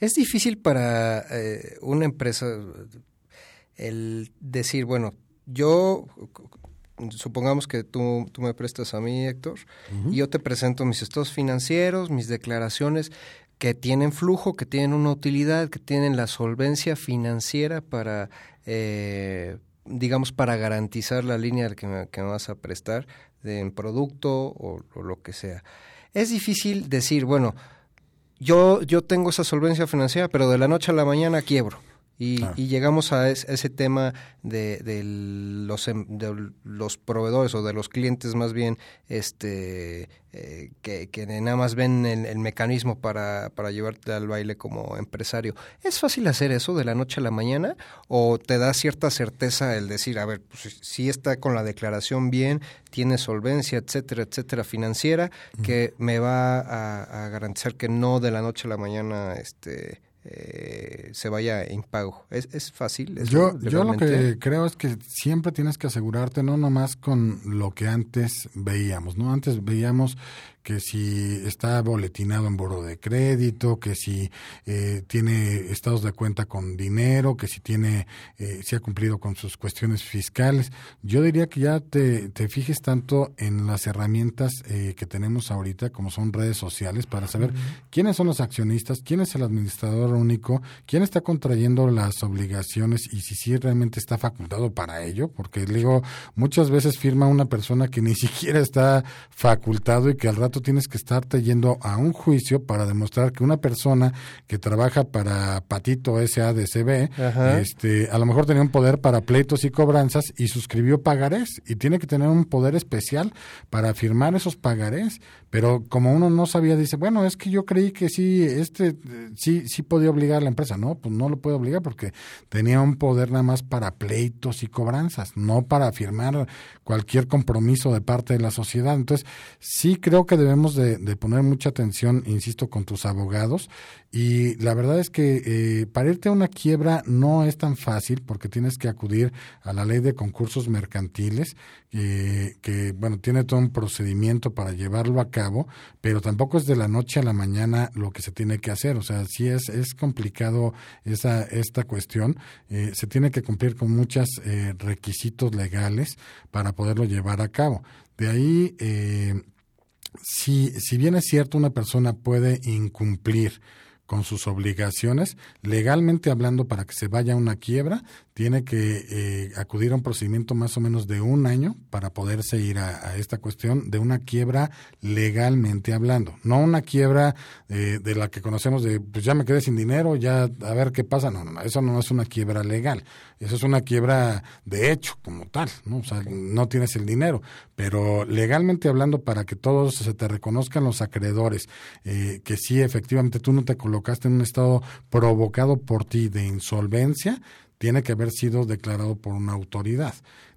Es difícil para eh, una empresa el decir, bueno, yo supongamos que tú, tú me prestas a mí, Héctor, y yo te presento mis estados financieros, mis declaraciones que tienen flujo, que tienen una utilidad, que tienen la solvencia financiera para, eh, digamos, para garantizar la línea que me, que me vas a prestar de, en producto o, o, lo que sea. Es difícil decir, bueno, yo, yo tengo esa solvencia financiera, pero de la noche a la mañana quiebro y, y, llegamos a ese tema de, de, los, em, de los proveedores o de los clientes más bien este eh, que, que, nada más ven el, el, mecanismo para, para llevarte al baile como empresario. ¿Es fácil hacer eso de la noche a la mañana o te da cierta certeza el decir, a ver, pues, si está con la declaración bien, tiene solvencia, etcétera, etcétera, financiera, que me va a, a garantizar que no de la noche a la mañana este eh, se vaya impago. ¿Es, es fácil? ¿Es yo, yo lo que creo es que siempre tienes que asegurarte, no nomás con lo que antes veíamos, ¿no? Antes veíamos que si está boletinado en buro de crédito, que si eh, tiene estados de cuenta con dinero, que si tiene, eh, si ha cumplido con sus cuestiones fiscales. Yo diría que ya te, te fijes tanto en las herramientas eh, que tenemos ahorita, como son redes sociales, para saber uh -huh. quiénes son los accionistas, quién es el administrador único, quién está contrayendo las obligaciones y si sí realmente está facultado para ello, porque digo, muchas veces firma una persona que ni siquiera está facultado y que al rato tienes que estarte yendo a un juicio para demostrar que una persona que trabaja para Patito SADCB, Ajá. este, a lo mejor tenía un poder para pleitos y cobranzas y suscribió pagarés y tiene que tener un poder especial para firmar esos pagarés. Pero como uno no sabía, dice, bueno, es que yo creí que sí, este, sí, sí podía obligar a la empresa. No, pues no lo puede obligar porque tenía un poder nada más para pleitos y cobranzas, no para firmar cualquier compromiso de parte de la sociedad. Entonces, sí creo que debemos de, poner mucha atención, insisto, con tus abogados. Y la verdad es que eh, para irte a una quiebra no es tan fácil porque tienes que acudir a la ley de concursos mercantiles, eh, que bueno, tiene todo un procedimiento para llevarlo a cabo, pero tampoco es de la noche a la mañana lo que se tiene que hacer. O sea, sí es, es complicado esa, esta cuestión. Eh, se tiene que cumplir con muchos eh, requisitos legales para poderlo llevar a cabo. De ahí, eh, si, si bien es cierto, una persona puede incumplir con sus obligaciones, legalmente hablando, para que se vaya a una quiebra, tiene que eh, acudir a un procedimiento más o menos de un año para poderse ir a, a esta cuestión de una quiebra legalmente hablando, no una quiebra eh, de la que conocemos de, pues ya me quedé sin dinero, ya a ver qué pasa, no, no, eso no es una quiebra legal, eso es una quiebra de hecho como tal, ¿no? O sea, no tienes el dinero, pero legalmente hablando para que todos se te reconozcan los acreedores, eh, que sí efectivamente tú no te colocaste en un estado provocado por ti de insolvencia, tiene que haber sido declarado por una autoridad.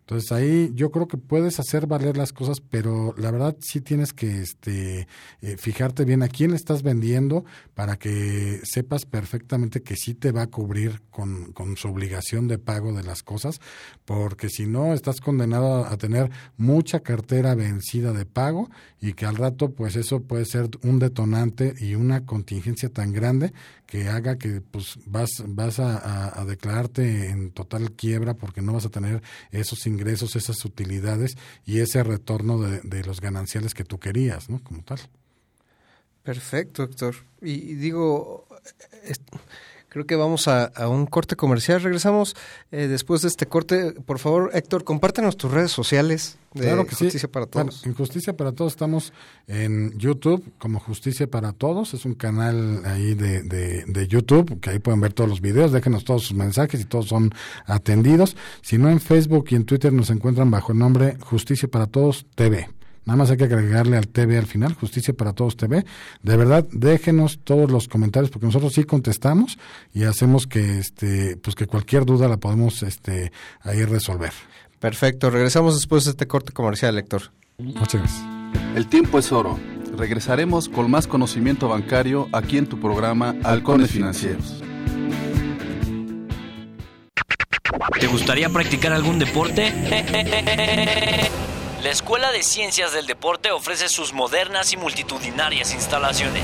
Entonces ahí yo creo que puedes hacer valer las cosas, pero la verdad sí tienes que este, eh, fijarte bien a quién estás vendiendo para que sepas perfectamente que sí te va a cubrir con, con su obligación de pago de las cosas, porque si no estás condenado a tener mucha cartera vencida de pago y que al rato pues eso puede ser un detonante y una contingencia tan grande que haga que pues vas vas a, a, declararte en total quiebra porque no vas a tener esos ingresos, esas utilidades y ese retorno de, los gananciales que tú querías, ¿no? Como tal. Perfecto, Héctor. Y, y digo, es, creo que vamos a, a, un corte comercial. Regresamos eh, después de este corte. Por favor, Héctor, compártenos tus redes sociales de claro que Justicia sí. para Todos. Bueno, en Justicia para Todos estamos en YouTube como Justicia para Todos. Es un canal ahí de, de, de, YouTube que ahí pueden ver todos los videos. Déjenos todos sus mensajes y todos son atendidos. Si no, en Facebook y en Twitter nos encuentran bajo el nombre Justicia para Todos TV. Nada más hay que agregarle al TV al final, Justicia para Todos TV. De verdad, déjenos todos los comentarios porque nosotros sí contestamos y hacemos que este pues que cualquier duda la podemos este ahí resolver. Perfecto, regresamos después de este corte comercial, Héctor. Muchas gracias. El tiempo es oro. Regresaremos con más conocimiento bancario aquí en tu programa Halcones Financieros. ¿Te gustaría practicar algún deporte? La Escuela de Ciencias del Deporte ofrece sus modernas y multitudinarias instalaciones,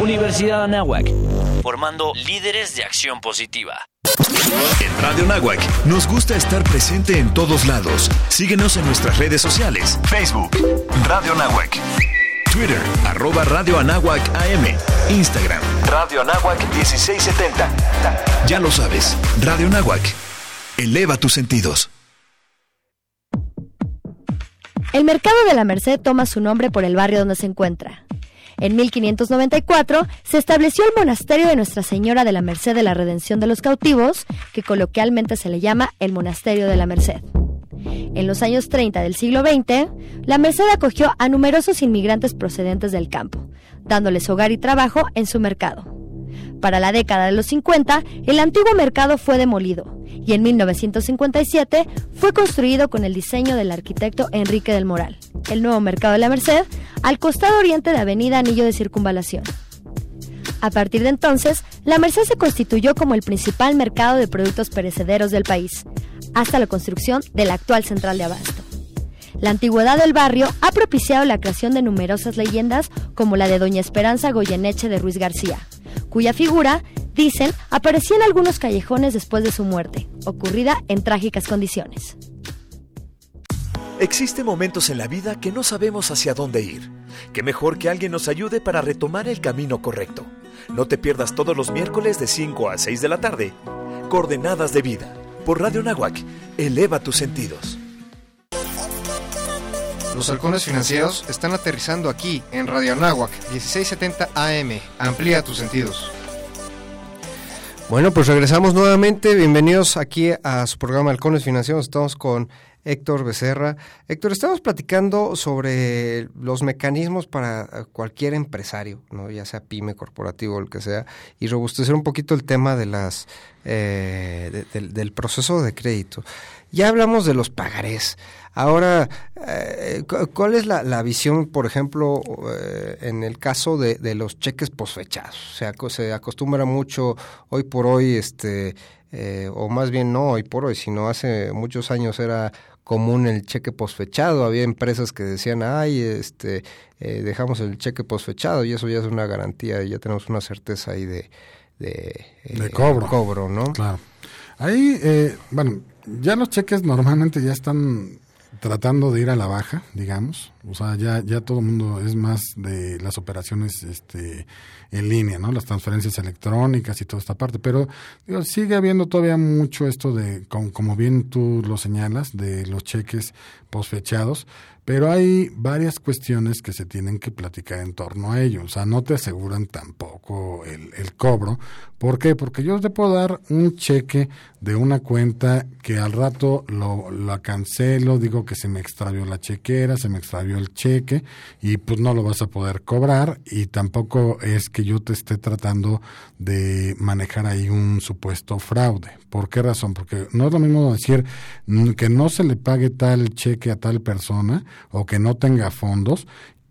Universidad Anáhuac, formando líderes de acción positiva. En Radio Nahuac nos gusta estar presente en todos lados. Síguenos en nuestras redes sociales. Facebook, Radio Nahuac. Twitter, arroba Radio Anáhuac AM. Instagram, Radio Anáhuac 1670. Ya lo sabes, Radio Nahuac. Eleva tus sentidos. El mercado de la Merced toma su nombre por el barrio donde se encuentra. En 1594 se estableció el monasterio de Nuestra Señora de la Merced de la Redención de los Cautivos, que coloquialmente se le llama el Monasterio de la Merced. En los años 30 del siglo XX, la Merced acogió a numerosos inmigrantes procedentes del campo, dándoles hogar y trabajo en su mercado. Para la década de los 50, el antiguo mercado fue demolido y en 1957 fue construido con el diseño del arquitecto Enrique del Moral, el nuevo mercado de la Merced, al costado oriente de Avenida Anillo de Circunvalación. A partir de entonces, la Merced se constituyó como el principal mercado de productos perecederos del país, hasta la construcción de la actual central de abasto. La antigüedad del barrio ha propiciado la creación de numerosas leyendas como la de Doña Esperanza Goyeneche de Ruiz García, cuya figura, dicen, aparecía en algunos callejones después de su muerte, ocurrida en trágicas condiciones. Existen momentos en la vida que no sabemos hacia dónde ir. Qué mejor que alguien nos ayude para retomar el camino correcto. No te pierdas todos los miércoles de 5 a 6 de la tarde. Coordenadas de vida. Por Radio Nahuac. Eleva tus sentidos. Los halcones financieros están aterrizando aquí en Radio Anáhuac 1670 AM. Amplía tus sentidos. Bueno, pues regresamos nuevamente. Bienvenidos aquí a su programa Halcones Financieros. Estamos con Héctor Becerra. Héctor, estamos platicando sobre los mecanismos para cualquier empresario, no ya sea pyme, corporativo, el que sea, y robustecer un poquito el tema de las eh, del proceso de crédito. Ya hablamos de los pagarés. Ahora, eh, ¿cuál es la, visión, por ejemplo, eh, en el caso de, de los cheques posfechados? O sea, se acostumbra mucho hoy por hoy, este, eh, o más bien no hoy por hoy, sino hace muchos años era común el cheque posfechado. Había empresas que decían, ay, este, dejamos el cheque posfechado y eso ya es una garantía, ya tenemos una certeza ahí de, de, cobro. cobro, ¿no? Claro. Ahí, bueno, ya los cheques normalmente ya están tratando de ir a la baja, digamos. O sea, ya, ya todo el mundo es más de las operaciones este, en línea, ¿no? Las transferencias electrónicas y toda esta parte. Pero digo, sigue habiendo todavía mucho esto de, como, como bien tú lo señalas, de los cheques posfechados. Pero hay varias cuestiones que se tienen que platicar en torno a ello. O sea, no te aseguran tampoco el, el cobro. ¿Por qué? Porque yo te puedo dar un cheque de una cuenta que al rato lo, cancelo, digo que se me extravió la chequera, se me extravió el cheque y pues no lo vas a poder cobrar y tampoco es que yo te esté tratando de manejar ahí un supuesto fraude. ¿Por qué razón? Porque no es lo mismo decir que no se le pague tal cheque a tal persona o que no tenga fondos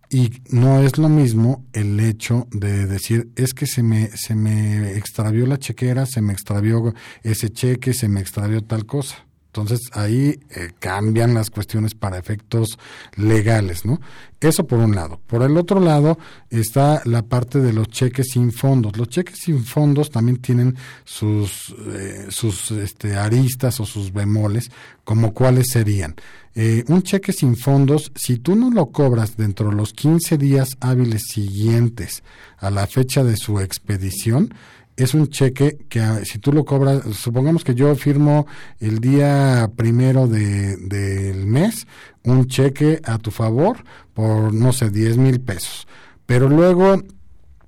y no es lo mismo el hecho de decir, es que se me, se me extravió la chequera, se me extravió ese cheque, se me extravió tal cosa. Entonces ahí eh, cambian las cuestiones para efectos legales, ¿no? Eso por un lado. Por el otro lado está la parte de los cheques sin fondos. Los cheques sin fondos también tienen sus, eh, sus este, aristas o sus bemoles, como cuáles serían. Eh, un cheque sin fondos, si tú no lo cobras dentro de los 15 días hábiles siguientes a la fecha de su expedición, es un cheque que ah, si tú lo cobras, supongamos que yo firmo el día primero de, del mes un cheque a tu favor por, no sé, 10 mil pesos. Pero luego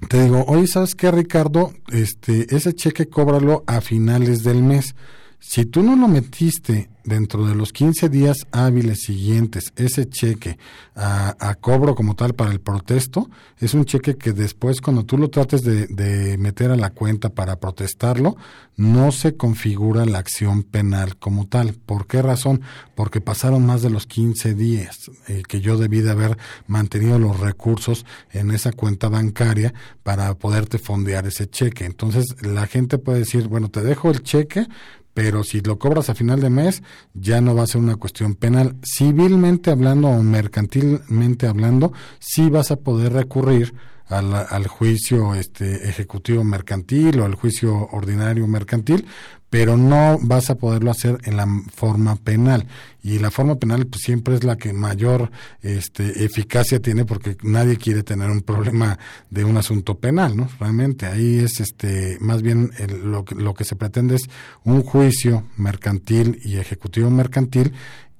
te digo, oye, ¿sabes qué, Ricardo? Este, ese cheque cóbralo a finales del mes. Si tú no lo metiste dentro de los 15 días hábiles siguientes ese cheque a, cobro como tal para el protesto, es un cheque que después cuando tú lo trates de, meter a la cuenta para protestarlo, no se configura la acción penal como tal. ¿Por qué razón? Porque pasaron más de los 15 días eh, que yo debí de haber mantenido los recursos en esa cuenta bancaria para poderte fondear ese cheque. Entonces la gente puede decir, bueno, te dejo el cheque, pero si lo cobras a final de mes ya no va a ser una cuestión penal. Civilmente hablando o mercantilmente hablando, sí vas a poder recurrir al, al juicio este, ejecutivo mercantil o al juicio ordinario mercantil, pero no vas a poderlo hacer en la forma penal. Y la forma penal pues siempre es la que mayor este, eficacia tiene porque nadie quiere tener un problema de un asunto penal no realmente ahí es este más bien lo, lo que se pretende es un juicio mercantil y ejecutivo mercantil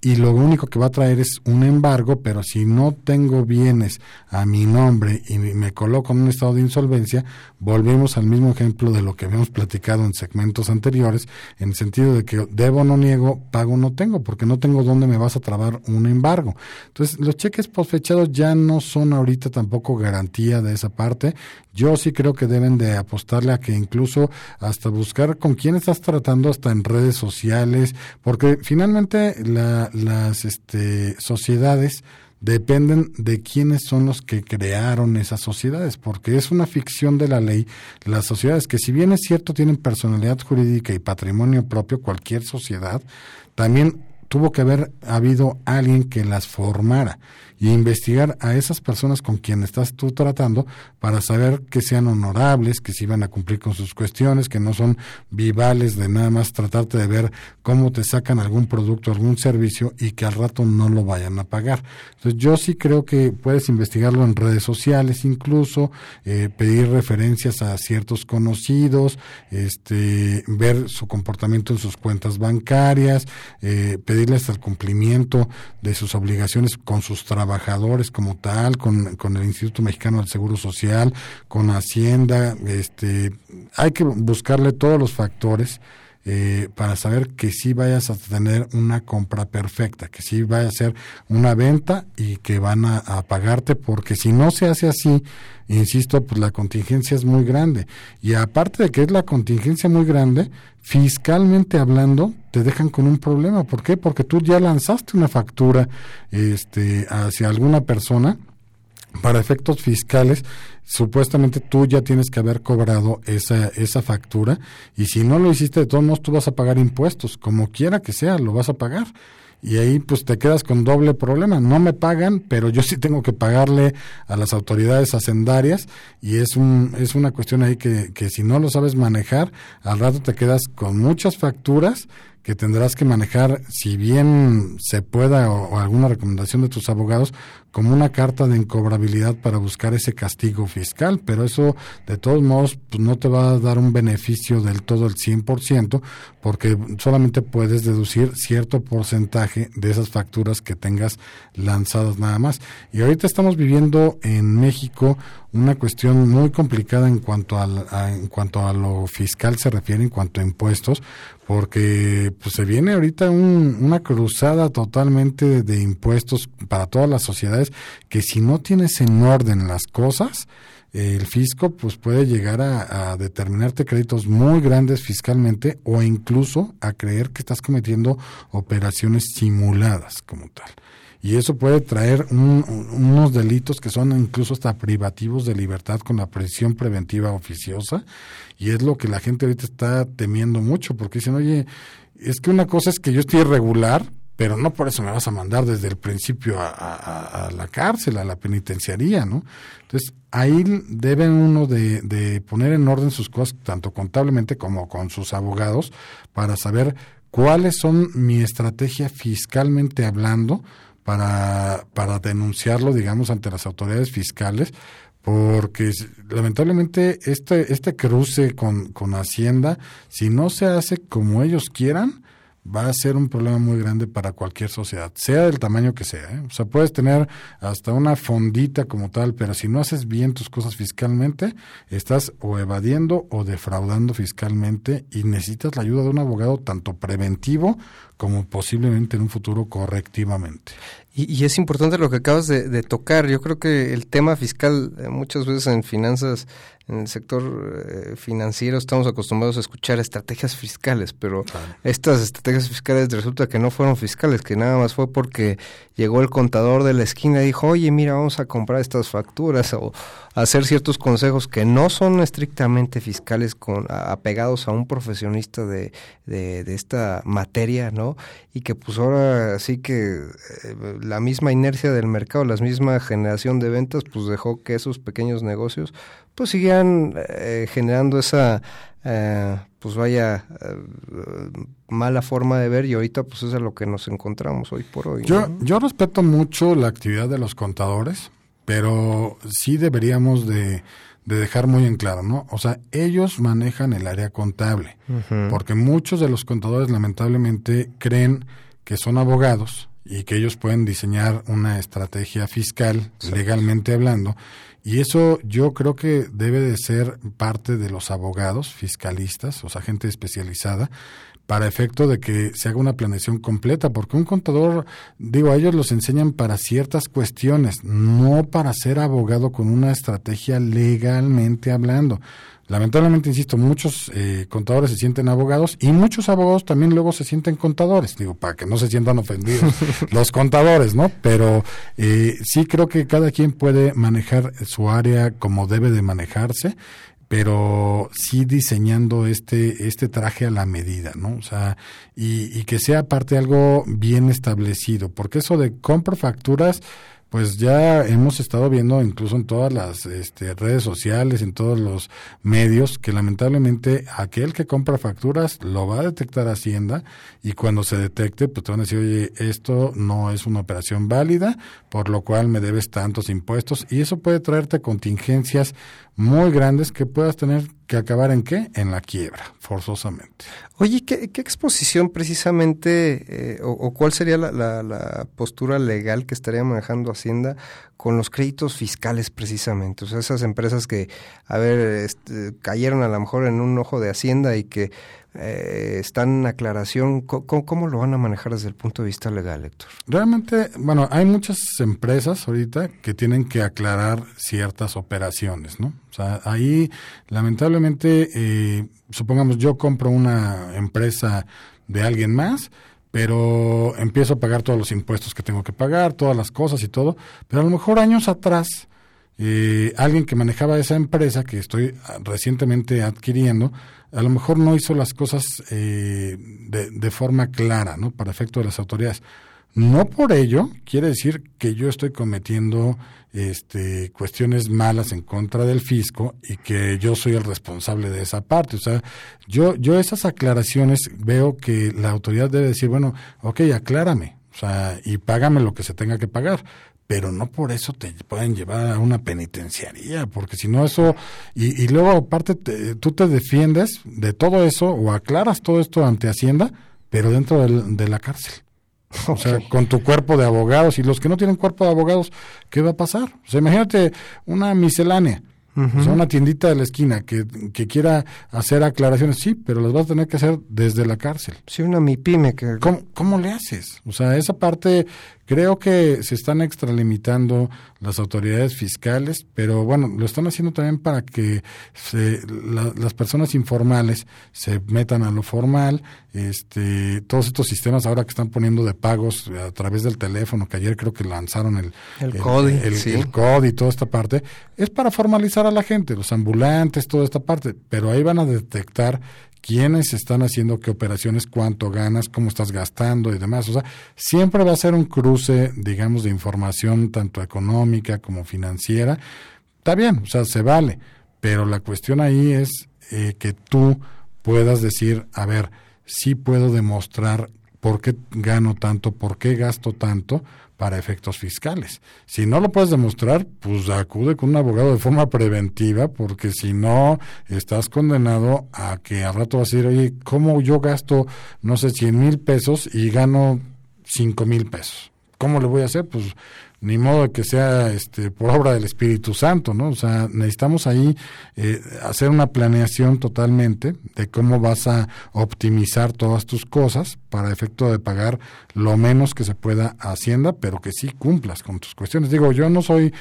y lo único que va a traer es un embargo, pero si no tengo bienes a mi nombre y me coloco en un estado de insolvencia, volvemos al mismo ejemplo de lo que habíamos platicado en segmentos anteriores, en el sentido de que debo no niego, pago no tengo, porque no tengo dónde me vas a trabar un embargo. Entonces, los cheques posfechados ya no son ahorita tampoco garantía de esa parte. Yo sí creo que deben de apostarle a que incluso hasta buscar con quién estás tratando hasta en redes sociales, porque finalmente la, las este, sociedades dependen de quiénes son los que crearon esas sociedades, porque es una ficción de la ley. Las sociedades que si bien es cierto tienen personalidad jurídica y patrimonio propio, cualquier sociedad, también tuvo que haber habido alguien que las formara y investigar a esas personas con quien estás tú tratando para saber que sean honorables, que si van a cumplir con sus cuestiones, que no son vivales de nada más tratarte de ver cómo te sacan algún producto, algún servicio y que al rato no lo vayan a pagar. Entonces yo sí creo que puedes investigarlo en redes sociales incluso, eh, pedir referencias a ciertos conocidos, este, ver su comportamiento en sus cuentas bancarias, eh, pedirles el cumplimiento de sus obligaciones con sus trabajadores como tal, con, con el Instituto Mexicano del Seguro Social, con Hacienda, este, hay que buscarle todos los factores eh, para saber que sí vayas a tener una compra perfecta, que sí vaya a ser una venta y que van a, a, pagarte, porque si no se hace así, insisto, pues la contingencia es muy grande. Y aparte de que es la contingencia muy grande, fiscalmente hablando, te dejan con un problema. ¿Por qué? Porque tú ya lanzaste una factura este, hacia alguna persona para efectos fiscales, supuestamente tú ya tienes que haber cobrado esa, esa factura y si no lo hiciste de todos modos tú vas a pagar impuestos, como quiera que sea, lo vas a pagar. Y ahí pues te quedas con doble problema. No me pagan, pero yo sí tengo que pagarle a las autoridades hacendarias y es, un, es una cuestión ahí que, que si no lo sabes manejar, al rato te quedas con muchas facturas que tendrás que manejar, si bien se pueda o, alguna recomendación de tus abogados, como una carta de incobrabilidad para buscar ese castigo fiscal, pero eso de todos modos pues, no te va a dar un beneficio del todo el 100%, porque solamente puedes deducir cierto porcentaje de esas facturas que tengas lanzadas nada más. Y ahorita estamos viviendo en México una cuestión muy complicada en cuanto al, a, en cuanto a lo fiscal se refiere, en cuanto a impuestos, porque pues, se viene ahorita un, una cruzada totalmente de, impuestos para todas las sociedades que si no tienes en orden las cosas, el fisco pues puede llegar a, determinarte créditos muy grandes fiscalmente o incluso a creer que estás cometiendo operaciones simuladas como tal. Y eso puede traer un, unos delitos que son incluso hasta privativos de libertad con la prisión preventiva oficiosa. Y es lo que la gente ahorita está temiendo mucho, porque dicen, oye, es que una cosa es que yo estoy irregular, pero no por eso me vas a mandar desde el principio a, la cárcel, a la penitenciaría, ¿no? Entonces, ahí debe uno de, de, poner en orden sus cosas, tanto contablemente como con sus abogados, para saber cuáles son mi estrategia fiscalmente hablando para, para denunciarlo, digamos, ante las autoridades fiscales, porque lamentablemente este, este cruce con, con Hacienda, si no se hace como ellos quieran, va a ser un problema muy grande para cualquier sociedad, sea del tamaño que sea. ¿eh? O sea, puedes tener hasta una fondita como tal, pero si no haces bien tus cosas fiscalmente, estás o evadiendo o defraudando fiscalmente y necesitas la ayuda de un abogado tanto preventivo como posiblemente en un futuro correctivamente. Y, y es importante lo que acabas de, de, tocar. Yo creo que el tema fiscal eh, muchas veces en finanzas, en el sector eh, financiero, estamos acostumbrados a escuchar estrategias fiscales, pero claro. estas estrategias fiscales resulta que no fueron fiscales, que nada más fue porque llegó el contador de la esquina y dijo, oye, mira, vamos a comprar estas facturas o hacer ciertos consejos que no son estrictamente fiscales con apegados a un profesionista de, de, de esta materia, ¿no? Y que pues ahora sí que eh, la misma inercia del mercado, la misma generación de ventas, pues dejó que esos pequeños negocios pues siguieran eh, generando esa eh, pues vaya eh, mala forma de ver y ahorita pues es a lo que nos encontramos hoy por hoy. Yo, yo respeto mucho la actividad de los contadores, pero sí deberíamos de, de dejar muy en claro, ¿no? O sea, ellos manejan el área contable, uh -huh. porque muchos de los contadores lamentablemente creen que son abogados y que ellos pueden diseñar una estrategia fiscal, legalmente hablando, y eso yo creo que debe de ser parte de los abogados, fiscalistas, o sea, gente especializada, para efecto de que se haga una planeación completa, porque un contador, digo, a ellos los enseñan para ciertas cuestiones, no para ser abogado con una estrategia legalmente hablando. Lamentablemente, insisto, muchos eh, contadores se sienten abogados y muchos abogados también luego se sienten contadores, digo, para que no se sientan ofendidos los contadores, ¿no? Pero eh, sí creo que cada quien puede manejar su área como debe de manejarse pero sí diseñando este, este traje a la medida, ¿no? O sea, y, y que sea aparte algo bien establecido, porque eso de compra facturas, pues ya hemos estado viendo incluso en todas las este, redes sociales, en todos los medios, que lamentablemente aquel que compra facturas lo va a detectar Hacienda y cuando se detecte, pues te van a decir, oye, esto no es una operación válida, por lo cual me debes tantos impuestos y eso puede traerte contingencias muy grandes que puedas tener que acabar en qué? En la quiebra, forzosamente. Oye, ¿qué, qué exposición precisamente eh, o, o, cuál sería la, la, la, postura legal que estaría manejando Hacienda con los créditos fiscales precisamente? O sea, esas empresas que, a ver, este, cayeron a lo mejor en un ojo de Hacienda y que eh, están en aclaración. ¿Cómo, ¿Cómo, lo van a manejar desde el punto de vista legal, Héctor? Realmente, bueno, hay muchas empresas ahorita que tienen que aclarar ciertas operaciones, ¿no? O sea, ahí, lamentablemente, eh, supongamos yo compro una empresa de alguien más, pero empiezo a pagar todos los impuestos que tengo que pagar, todas las cosas y todo, pero a lo mejor años atrás, eh, alguien que manejaba esa empresa que estoy recientemente adquiriendo, a lo mejor no hizo las cosas eh, de, de, forma clara, ¿no? Para efecto de las autoridades. No por ello quiere decir que yo estoy cometiendo este, cuestiones malas en contra del fisco y que yo soy el responsable de esa parte. O sea, yo, yo esas aclaraciones veo que la autoridad debe decir, bueno, ok, aclárame, o sea, y págame lo que se tenga que pagar pero no por eso te pueden llevar a una penitenciaría, porque si no eso, y, y luego aparte te, tú te defiendes de todo eso o aclaras todo esto ante Hacienda, pero dentro de la cárcel. O sea, con tu cuerpo de abogados y los que no tienen cuerpo de abogados, ¿qué va a pasar? O sea, imagínate una miscelánea. Uh -huh. O sea, una tiendita de la esquina que, que, quiera hacer aclaraciones, sí, pero las vas a tener que hacer desde la cárcel. Sí, una MIPYME que... ¿Cómo, ¿Cómo, le haces? O sea, esa parte creo que se están extralimitando las autoridades fiscales, pero bueno, lo están haciendo también para que se, la, las personas informales se metan a lo formal, este, todos estos sistemas ahora que están poniendo de pagos a través del teléfono, que ayer creo que lanzaron el, el, el CODI, el, sí. el CODI y toda esta parte, es para formalizar a la gente, los ambulantes, toda esta parte, pero ahí van a detectar quiénes están haciendo qué operaciones, cuánto ganas, cómo estás gastando y demás. O sea, siempre va a ser un cruce, digamos, de información tanto económica como financiera. Está bien, o sea, se vale, pero la cuestión ahí es eh, que tú puedas decir, a ver, sí puedo demostrar por qué gano tanto, por qué gasto tanto, para efectos fiscales. Si no lo puedes demostrar, pues acude con un abogado de forma preventiva, porque si no, estás condenado a que al rato vas a decir, oye, ¿cómo yo gasto, no sé, 100 mil pesos y gano 5 mil pesos? ¿Cómo le voy a hacer? Pues ni modo que sea este por obra del Espíritu Santo, ¿no? O sea, necesitamos ahí eh, hacer una planeación totalmente de cómo vas a optimizar todas tus cosas para efecto de pagar lo menos que se pueda Hacienda, pero que sí cumplas con tus cuestiones. Digo, yo no soy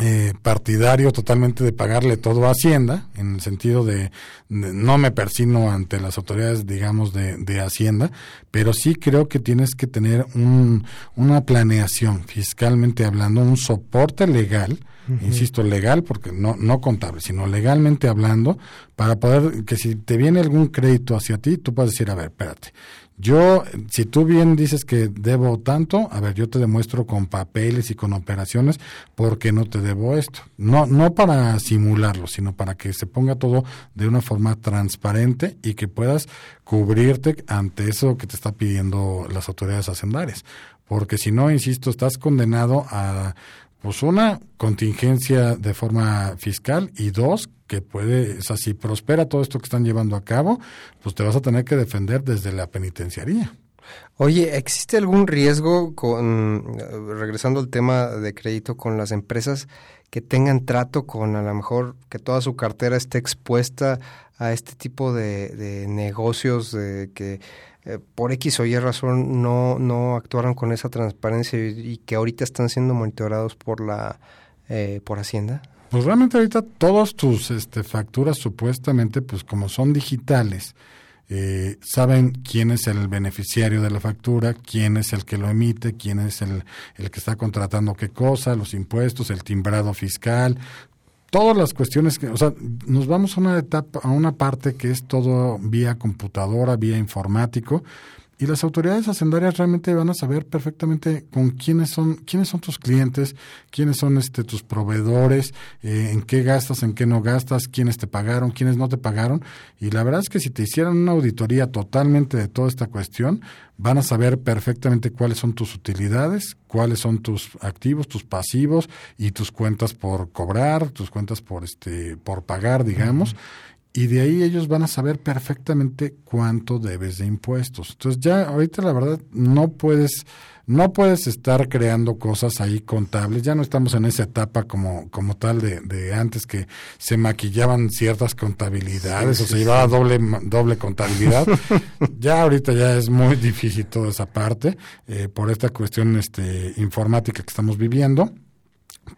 eh, partidario totalmente de pagarle todo a Hacienda, en el sentido de, de, no me persino ante las autoridades, digamos, de, de, Hacienda, pero sí creo que tienes que tener un, una planeación, fiscalmente hablando, un soporte legal, uh -huh. insisto, legal, porque no, no contable, sino legalmente hablando, para poder que si te viene algún crédito hacia ti, tú puedes decir, a ver, espérate, yo, si tú bien dices que debo tanto, a ver, yo te demuestro con papeles y con operaciones porque no te debo esto. No, no para simularlo, sino para que se ponga todo de una forma transparente y que puedas cubrirte ante eso que te está pidiendo las autoridades hacendarias. Porque si no, insisto, estás condenado a pues una contingencia de forma fiscal y dos que puede, o sea, si prospera todo esto que están llevando a cabo, pues te vas a tener que defender desde la penitenciaría. Oye, ¿existe algún riesgo con, regresando al tema de crédito, con las empresas que tengan trato con a lo mejor que toda su cartera esté expuesta a este tipo de, de negocios de que eh, por X o Y razón no, no actuaron con esa transparencia y, que ahorita están siendo monitorados por la eh, por Hacienda? Pues realmente ahorita todas tus este, facturas supuestamente, pues como son digitales, eh, saben quién es el beneficiario de la factura, quién es el que lo emite, quién es el, el que está contratando qué cosa, los impuestos, el timbrado fiscal, todas las cuestiones que, o sea, nos vamos a una etapa, a una parte que es todo vía computadora, vía informático, y las autoridades hacendarias realmente van a saber perfectamente con quiénes son quiénes son tus clientes, quiénes son este tus proveedores, eh, en qué gastas, en qué no gastas, quiénes te pagaron, quiénes no te pagaron. Y la verdad es que si te hicieran una auditoría totalmente de toda esta cuestión, van a saber perfectamente cuáles son tus utilidades, cuáles son tus activos, tus pasivos y tus cuentas por cobrar, tus cuentas por este por pagar, digamos y de ahí ellos van a saber perfectamente cuánto debes de impuestos. Entonces ya ahorita la verdad no puedes no puedes estar creando cosas ahí contables, ya no estamos en esa etapa como, como tal de, de antes que se maquillaban ciertas contabilidades o se llevaba doble, doble contabilidad. ya ahorita ya es muy difícil toda esa parte eh, por esta cuestión este, informática que estamos viviendo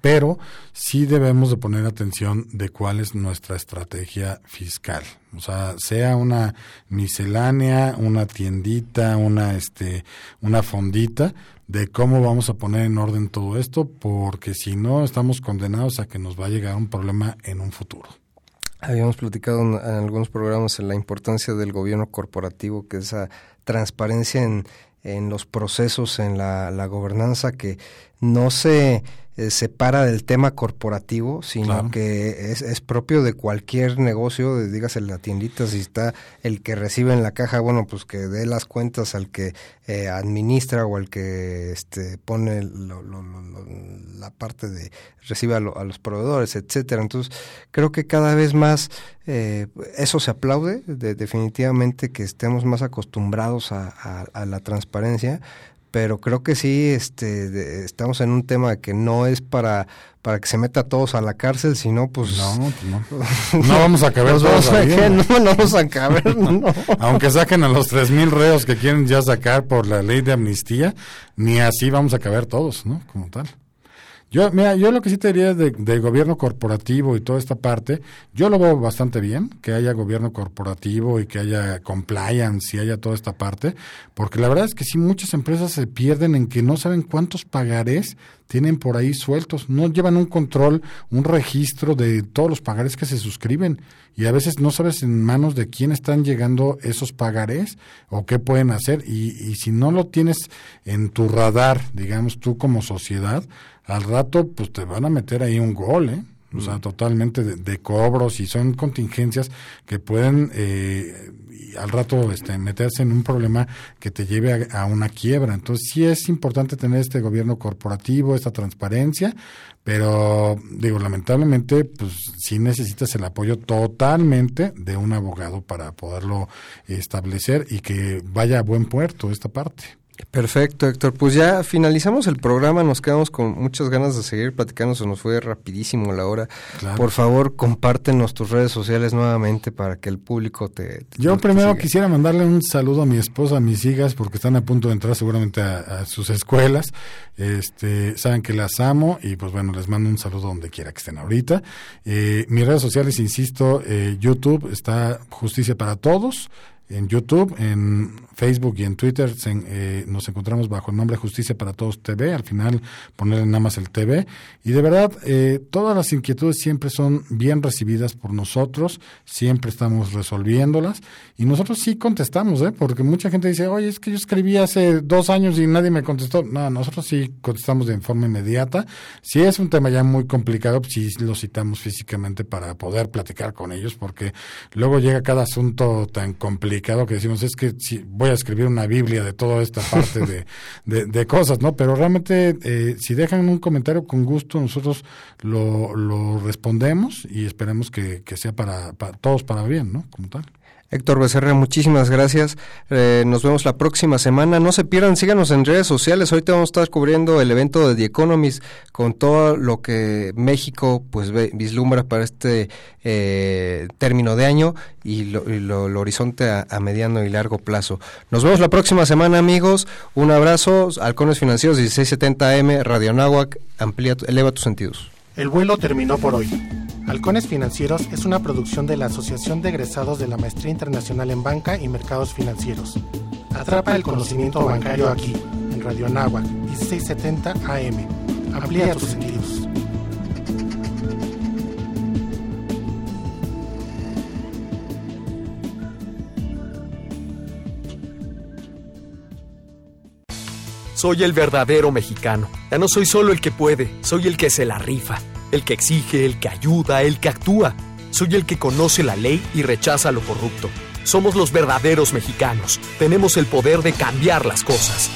pero sí debemos de poner atención de cuál es nuestra estrategia fiscal. O sea, sea una miscelánea, una tiendita, una este una fondita de cómo vamos a poner en orden todo esto, porque si no estamos condenados a que nos va a llegar un problema en un futuro. Habíamos platicado en, algunos programas en la importancia del gobierno corporativo, que esa transparencia en, en los procesos, en la, la gobernanza, que no se eh, separa del tema corporativo, sino que es, es, propio de cualquier negocio, de, dígase la tiendita, si está el que recibe en la caja, bueno, pues que dé las cuentas al que eh, administra o al que este, pone la parte de recibe a, los proveedores, etcétera. Entonces, creo que cada vez más eh, eso se aplaude, de, definitivamente que estemos más acostumbrados a, a la transparencia, pero creo que sí este estamos en un tema que no es para para que se meta a todos a la cárcel, sino pues no, pues no. no vamos a caber todos ahí, no, no, vamos a caber, no. Aunque saquen a los tres mil reos que quieren ya sacar por la ley de amnistía, ni así vamos a caber todos, ¿no? Como tal. Yo, mira, yo lo que sí te diría de, del gobierno corporativo y toda esta parte, yo lo veo bastante bien, que haya gobierno corporativo y que haya compliance y haya toda esta parte, porque la verdad es que sí muchas empresas se pierden en que no saben cuántos pagarés tienen por ahí sueltos, no llevan un control, un registro de todos los pagarés que se suscriben y a veces no sabes en manos de quién están llegando esos pagarés o qué pueden hacer y, y si no lo tienes en tu radar, digamos tú como sociedad, al rato pues te van a meter ahí un gol, ¿eh? O sea, totalmente de, cobros y son contingencias que pueden eh, al rato este, meterse en un problema que te lleve a, una quiebra. Entonces sí es importante tener este gobierno corporativo, esta transparencia, pero digo, lamentablemente, pues sí necesitas el apoyo totalmente de un abogado para poderlo establecer y que vaya a buen puerto esta parte. Perfecto, Héctor. Pues ya finalizamos el programa, nos quedamos con muchas ganas de seguir platicando, se nos fue rapidísimo la hora. Por favor, compártenos tus redes sociales nuevamente para que el público te... Yo primero quisiera mandarle un saludo a mi esposa, a mis hijas, porque están a punto de entrar seguramente a, sus escuelas. Este, saben que las amo y pues bueno, les mando un saludo donde quiera que estén ahorita. Eh, mis redes sociales, insisto, eh, YouTube está Justicia para Todos en YouTube, en Facebook y en Twitter eh, nos encontramos bajo el nombre Justicia para Todos TV, al final ponerle nada más el TV. Y de verdad, eh, todas las inquietudes siempre son bien recibidas por nosotros, siempre estamos resolviéndolas y nosotros sí contestamos, ¿eh? porque mucha gente dice, oye, es que yo escribí hace dos años y nadie me contestó. No, nosotros sí contestamos de forma inmediata. Si es un tema ya muy complicado, pues sí lo citamos físicamente para poder platicar con ellos, porque luego llega cada asunto tan complicado que decimos, es que si voy a escribir una Biblia de toda esta parte de, de, cosas, ¿no? Pero realmente, eh, si dejan un comentario con gusto, nosotros lo, lo respondemos y esperemos que, que sea para, para todos para bien, ¿no? Como tal. Héctor Becerra, muchísimas gracias. Eh, nos vemos la próxima semana. No se pierdan, síganos en redes sociales. Ahorita vamos a estar cubriendo el evento de The Economist con todo lo que México pues vislumbra para este eh, término de año y lo, horizonte a, mediano y largo plazo. Nos vemos la próxima semana, amigos. Un abrazo. Halcones Financieros 1670M, Radio Nahuac. Amplía, eleva tus sentidos. El vuelo terminó por hoy. Halcones Financieros es una producción de la Asociación de Egresados de la Maestría Internacional en Banca y Mercados Financieros. Atrapa el conocimiento bancario aquí, en Radio Anáhuac, 1670 AM. Amplía tus sentidos. Soy el verdadero mexicano. Ya no soy solo el que puede, soy el que se la rifa el que exige, el que ayuda, el que actúa. Soy el que conoce la ley y rechaza lo corrupto. Somos los verdaderos mexicanos. Tenemos el poder de cambiar las cosas.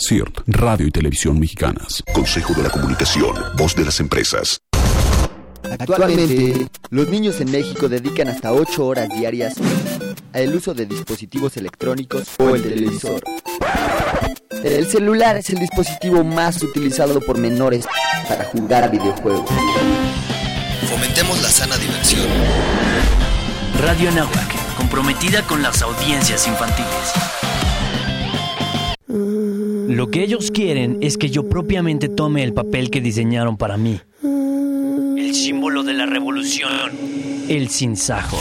CIRT, Radio y Televisión Mexicanas. Consejo de la Comunicación, voz de las empresas. Actualmente, los niños en México dedican hasta 8 horas diarias al uso de dispositivos electrónicos o el televisor. El celular es el dispositivo más utilizado por menores para jugar a videojuegos. Fomentemos la sana diversión. Radio Nahuac, comprometida con las audiencias infantiles. Lo que ellos quieren es que yo propiamente tome el papel que diseñaron para mí. El símbolo de la revolución, el sinsajo.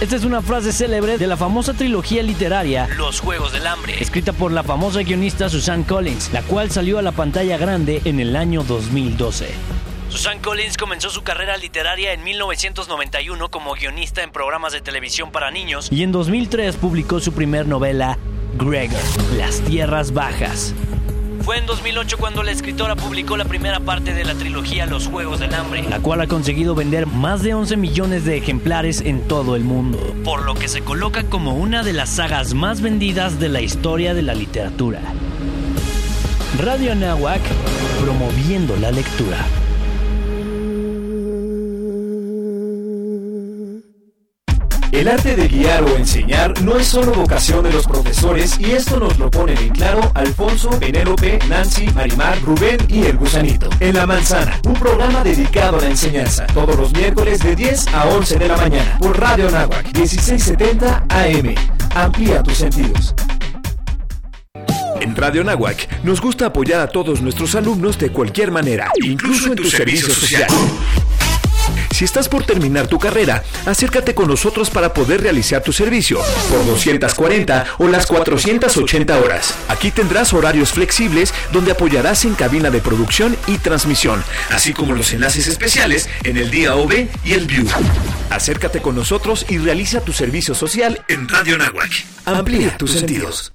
Esta es una frase célebre de la famosa trilogía literaria Los Juegos del Hambre, escrita por la famosa guionista Susan Collins, la cual salió a la pantalla grande en el año 2012. Susan Collins comenzó su carrera literaria en 1991 como guionista en programas de televisión para niños y en 2003 publicó su primer novela, Gregor, Las Tierras Bajas. Fue en 2008 cuando la escritora publicó la primera parte de la trilogía Los Juegos del Hambre, la cual ha conseguido vender más de 11 millones de ejemplares en todo el mundo, por lo que se coloca como una de las sagas más vendidas de la historia de la literatura. Radio Nahuac, promoviendo la lectura. El arte de guiar o enseñar no es solo vocación de los profesores y esto nos lo ponen en claro Alfonso, Penélope, Nancy, Marimar, Rubén y el gusanito. En La Manzana, un programa dedicado a la enseñanza, todos los miércoles de 10 a 11 de la mañana por Radio Nahuac 1670 AM. Amplía tus sentidos. En Radio Nahuac nos gusta apoyar a todos nuestros alumnos de cualquier manera, incluso en tu servicio social. Si estás por terminar tu carrera, acércate con nosotros para poder realizar tu servicio por 240 o las 480 horas. Aquí tendrás horarios flexibles donde apoyarás en cabina de producción y transmisión, así como los enlaces especiales en el día OV y el View. Acércate con nosotros y realiza tu servicio social en Radio Nahuac. Amplía tus sentidos.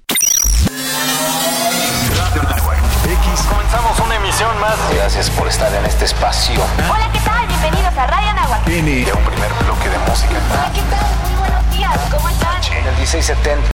Radio Nahuac. X. Comenzamos una emisión más. Gracias por estar en este espacio. Hola, ¿qué tal? Bienvenidos a Radio Nahuac. N. De un primer bloque de música. Hola, ¿qué tal? Muy buenos días. ¿Cómo están? En el 1670